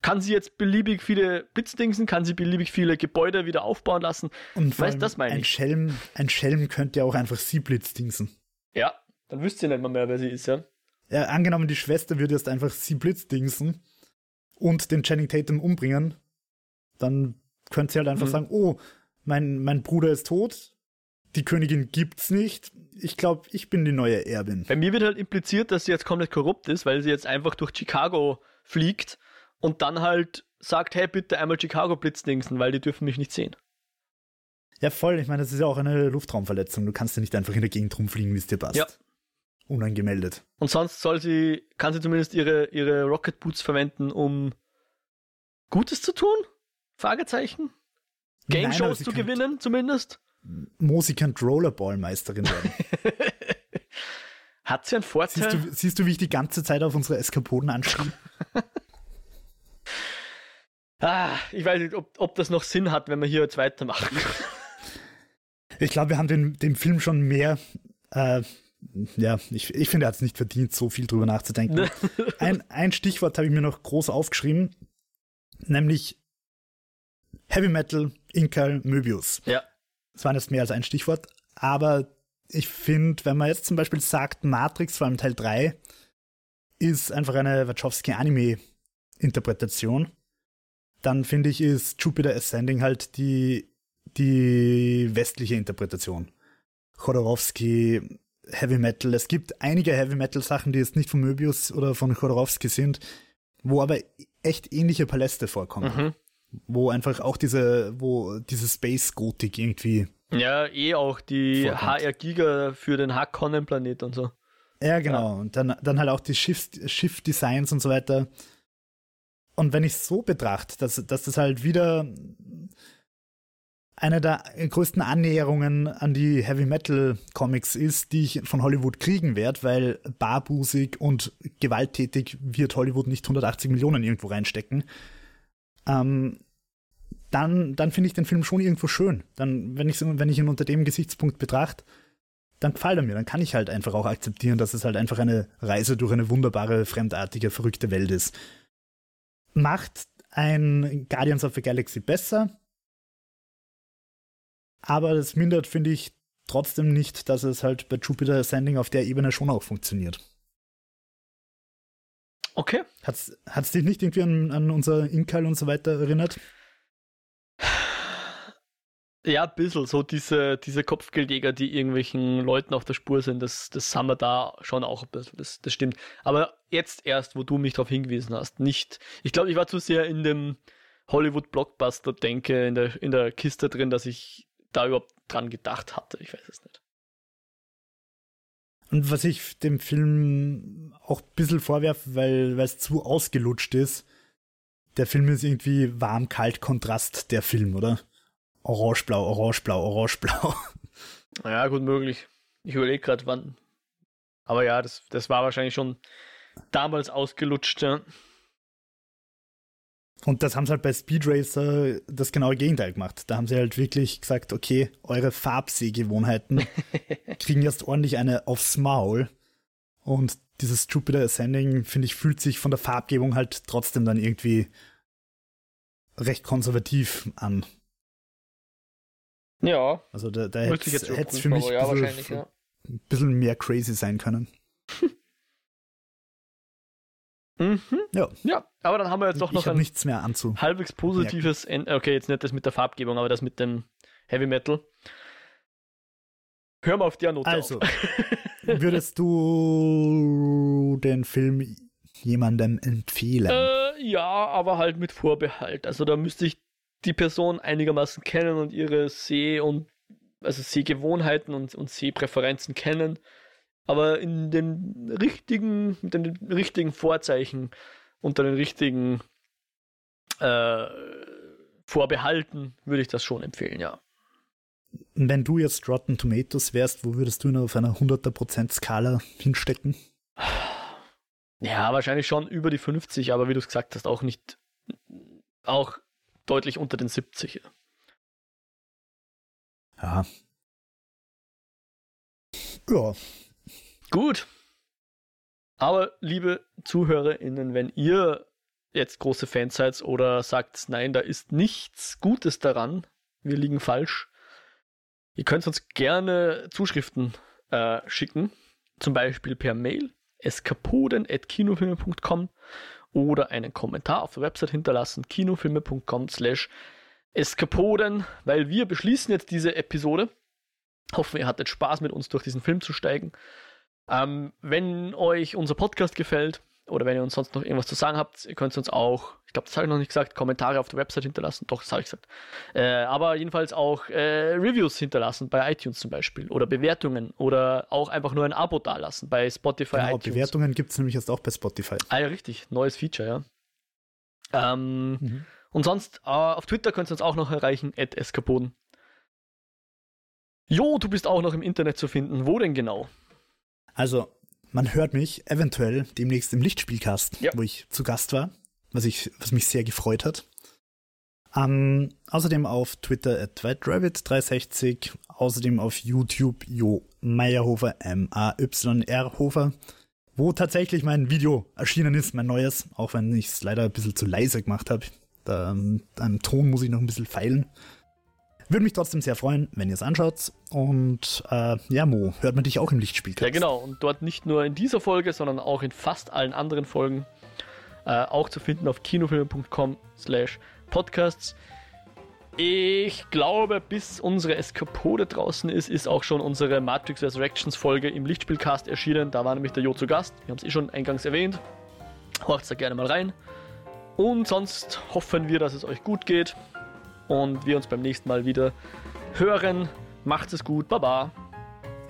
Kann sie jetzt beliebig viele blitzdingsen, kann sie beliebig viele Gebäude wieder aufbauen lassen.
Und weißt, das meine ein ich. Schelm, ein Schelm könnte ja auch einfach sie blitzdingsen.
Ja, dann wüsste sie nicht mal mehr, wer sie ist, ja.
Ja, angenommen, die Schwester würde jetzt einfach sie blitzdingsen und den Channing Tatum umbringen, dann könnte sie halt einfach mhm. sagen, oh, mein, mein Bruder ist tot, die Königin gibt's nicht. Ich glaube, ich bin die neue Erbin.
Bei mir wird halt impliziert, dass sie jetzt komplett korrupt ist, weil sie jetzt einfach durch Chicago fliegt und dann halt sagt, hey, bitte einmal Chicago blitzdingsen, weil die dürfen mich nicht sehen.
Ja, voll. Ich meine, das ist ja auch eine Luftraumverletzung. Du kannst ja nicht einfach in der Gegend rumfliegen, wie es dir passt. Ja. Unangemeldet.
Und sonst soll sie, kann sie zumindest ihre, ihre Rocket Boots verwenden, um Gutes zu tun? Fragezeichen? Game Shows zu gewinnen, zumindest?
Mosi könnte Rollerball-Meisterin werden. *laughs*
Hat sie einen Vorteil?
Siehst du, siehst du, wie ich die ganze Zeit auf unsere Eskapoden anschreibe? *laughs*
ah, ich weiß nicht, ob, ob das noch Sinn hat, wenn wir hier jetzt weitermachen. *laughs*
ich glaube, wir haben den, dem Film schon mehr. Äh, ja, ich, ich finde, er hat es nicht verdient, so viel drüber nachzudenken. ein, ein Stichwort habe ich mir noch groß aufgeschrieben, nämlich Heavy Metal, Inkal, Möbius.
Ja.
Das war jetzt mehr als ein Stichwort, aber ich finde, wenn man jetzt zum Beispiel sagt, Matrix, vor allem Teil 3, ist einfach eine Wachowski-Anime-Interpretation, dann finde ich, ist Jupiter Ascending halt die, die westliche Interpretation. Chodorowski, Heavy Metal. Es gibt einige Heavy Metal Sachen, die jetzt nicht von Möbius oder von Chodorowski sind, wo aber echt ähnliche Paläste vorkommen. Mhm wo einfach auch diese, wo diese Space Gothic irgendwie.
Ja, eh auch die HR Giga für den Hakonnen Planet und so.
Ja, genau. Ja. Und dann, dann halt auch die Shift, Shift Designs und so weiter. Und wenn ich es so betrachte, dass, dass das halt wieder eine der größten Annäherungen an die Heavy Metal Comics ist, die ich von Hollywood kriegen werde, weil barbusig und gewalttätig wird Hollywood nicht 180 Millionen irgendwo reinstecken ähm, dann, dann finde ich den Film schon irgendwo schön. Dann, wenn ich, wenn ich ihn unter dem Gesichtspunkt betrachte, dann gefällt er mir. Dann kann ich halt einfach auch akzeptieren, dass es halt einfach eine Reise durch eine wunderbare, fremdartige, verrückte Welt ist. Macht ein Guardians of the Galaxy besser, aber das mindert, finde ich, trotzdem nicht, dass es halt bei Jupiter Ascending auf der Ebene schon auch funktioniert.
Okay.
Hat es dich nicht irgendwie an, an unser Inkal und so weiter erinnert?
Ja, ein bisschen. So diese, diese Kopfgeldjäger, die irgendwelchen Leuten auf der Spur sind, das, das haben wir da schon auch ein bisschen. Das, das stimmt. Aber jetzt erst, wo du mich darauf hingewiesen hast, nicht. Ich glaube, ich war zu sehr in dem Hollywood-Blockbuster-Denke in der, in der Kiste drin, dass ich da überhaupt dran gedacht hatte. Ich weiß es nicht.
Und was ich dem Film auch ein bisschen vorwerfe, weil es zu ausgelutscht ist, der Film ist irgendwie warm-kalt-Kontrast, der Film, oder? Orange-blau, orange-blau, orange-blau.
Ja, gut möglich. Ich überlege gerade, wann. Aber ja, das, das war wahrscheinlich schon damals ausgelutscht, ja.
Und das haben sie halt bei Speed Racer das genaue Gegenteil gemacht. Da haben sie halt wirklich gesagt, okay, eure Farbsehgewohnheiten *laughs* kriegen jetzt ordentlich eine aufs Maul. Und dieses Jupiter Ascending, finde ich, fühlt sich von der Farbgebung halt trotzdem dann irgendwie recht konservativ an.
Ja.
Also da, da hätte es für mich ja, bisschen, ja. ein bisschen mehr crazy sein können. *laughs*
Mhm. Ja. ja, aber dann haben wir jetzt doch noch
ein nichts mehr anzu
halbwegs positives Ende. Okay, jetzt nicht das mit der Farbgebung, aber das mit dem Heavy Metal. Hör mal auf der Note
Also, *laughs* würdest du den Film jemandem empfehlen?
Äh, ja, aber halt mit Vorbehalt. Also da müsste ich die Person einigermaßen kennen und ihre Seh- und also Sehgewohnheiten und, und Sehpräferenzen kennen. Aber in den richtigen, mit den richtigen Vorzeichen, unter den richtigen äh, Vorbehalten würde ich das schon empfehlen, ja.
Wenn du jetzt Rotten Tomatoes wärst, wo würdest du ihn auf einer 100% Skala hinstecken?
Ja, wahrscheinlich schon über die 50, aber wie du es gesagt hast, auch nicht, auch deutlich unter den 70.
Ja. Ja.
Gut. Aber liebe ZuhörerInnen, wenn ihr jetzt große Fans seid oder sagt, nein, da ist nichts Gutes daran, wir liegen falsch, ihr könnt uns gerne Zuschriften äh, schicken, zum Beispiel per Mail eskapoden.kinofilme.com oder einen Kommentar auf der Website hinterlassen, kinofilme.com slash eskapoden, weil wir beschließen jetzt diese Episode. Hoffen, ihr hattet Spaß mit uns durch diesen Film zu steigen. Ähm, wenn euch unser Podcast gefällt oder wenn ihr uns sonst noch irgendwas zu sagen habt, ihr könnt uns auch, glaube, das habe ich noch nicht gesagt, Kommentare auf der Website hinterlassen. Doch, das habe ich gesagt. Äh, aber jedenfalls auch äh, Reviews hinterlassen, bei iTunes zum Beispiel. Oder Bewertungen. Oder auch einfach nur ein Abo dalassen bei Spotify,
genau, iTunes. Bewertungen gibt es nämlich jetzt auch bei Spotify.
Ah ja, richtig. Neues Feature, ja. Ähm, mhm. Und sonst, äh, auf Twitter könnt ihr uns auch noch erreichen, at eskapoden. Jo, du bist auch noch im Internet zu finden. Wo denn genau?
Also, man hört mich eventuell demnächst im Lichtspielcast, ja. wo ich zu Gast war, was, ich, was mich sehr gefreut hat. Um, außerdem auf Twitter at WhiteRabbit360, außerdem auf YouTube Jo Meyerhofer, M-A-Y-R Hofer, wo tatsächlich mein Video erschienen ist, mein neues, auch wenn ich es leider ein bisschen zu leise gemacht habe. Da, am Ton muss ich noch ein bisschen feilen. Würde mich trotzdem sehr freuen, wenn ihr es anschaut. Und äh, ja, Mo, hört man dich auch im Lichtspiel.
Ja, genau. Und dort nicht nur in dieser Folge, sondern auch in fast allen anderen Folgen. Äh, auch zu finden auf kinofilme.com slash podcasts. Ich glaube, bis unsere Eskapode draußen ist, ist auch schon unsere Matrix Resurrections Folge im Lichtspielcast erschienen. Da war nämlich der Jo zu Gast. Wir haben es eh schon eingangs erwähnt. Horcht da gerne mal rein. Und sonst hoffen wir, dass es euch gut geht und wir uns beim nächsten Mal wieder hören. Macht es gut, baba.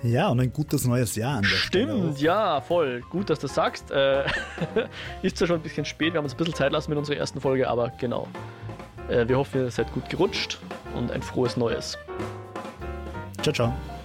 Ja, und ein gutes neues Jahr
an der Stimmt, ja, voll. Gut, dass du das sagst. Äh, *laughs* ist zwar schon ein bisschen spät, wir haben uns ein bisschen Zeit lassen mit unserer ersten Folge, aber genau. Äh, wir hoffen, ihr seid gut gerutscht und ein frohes Neues.
Ciao, ciao.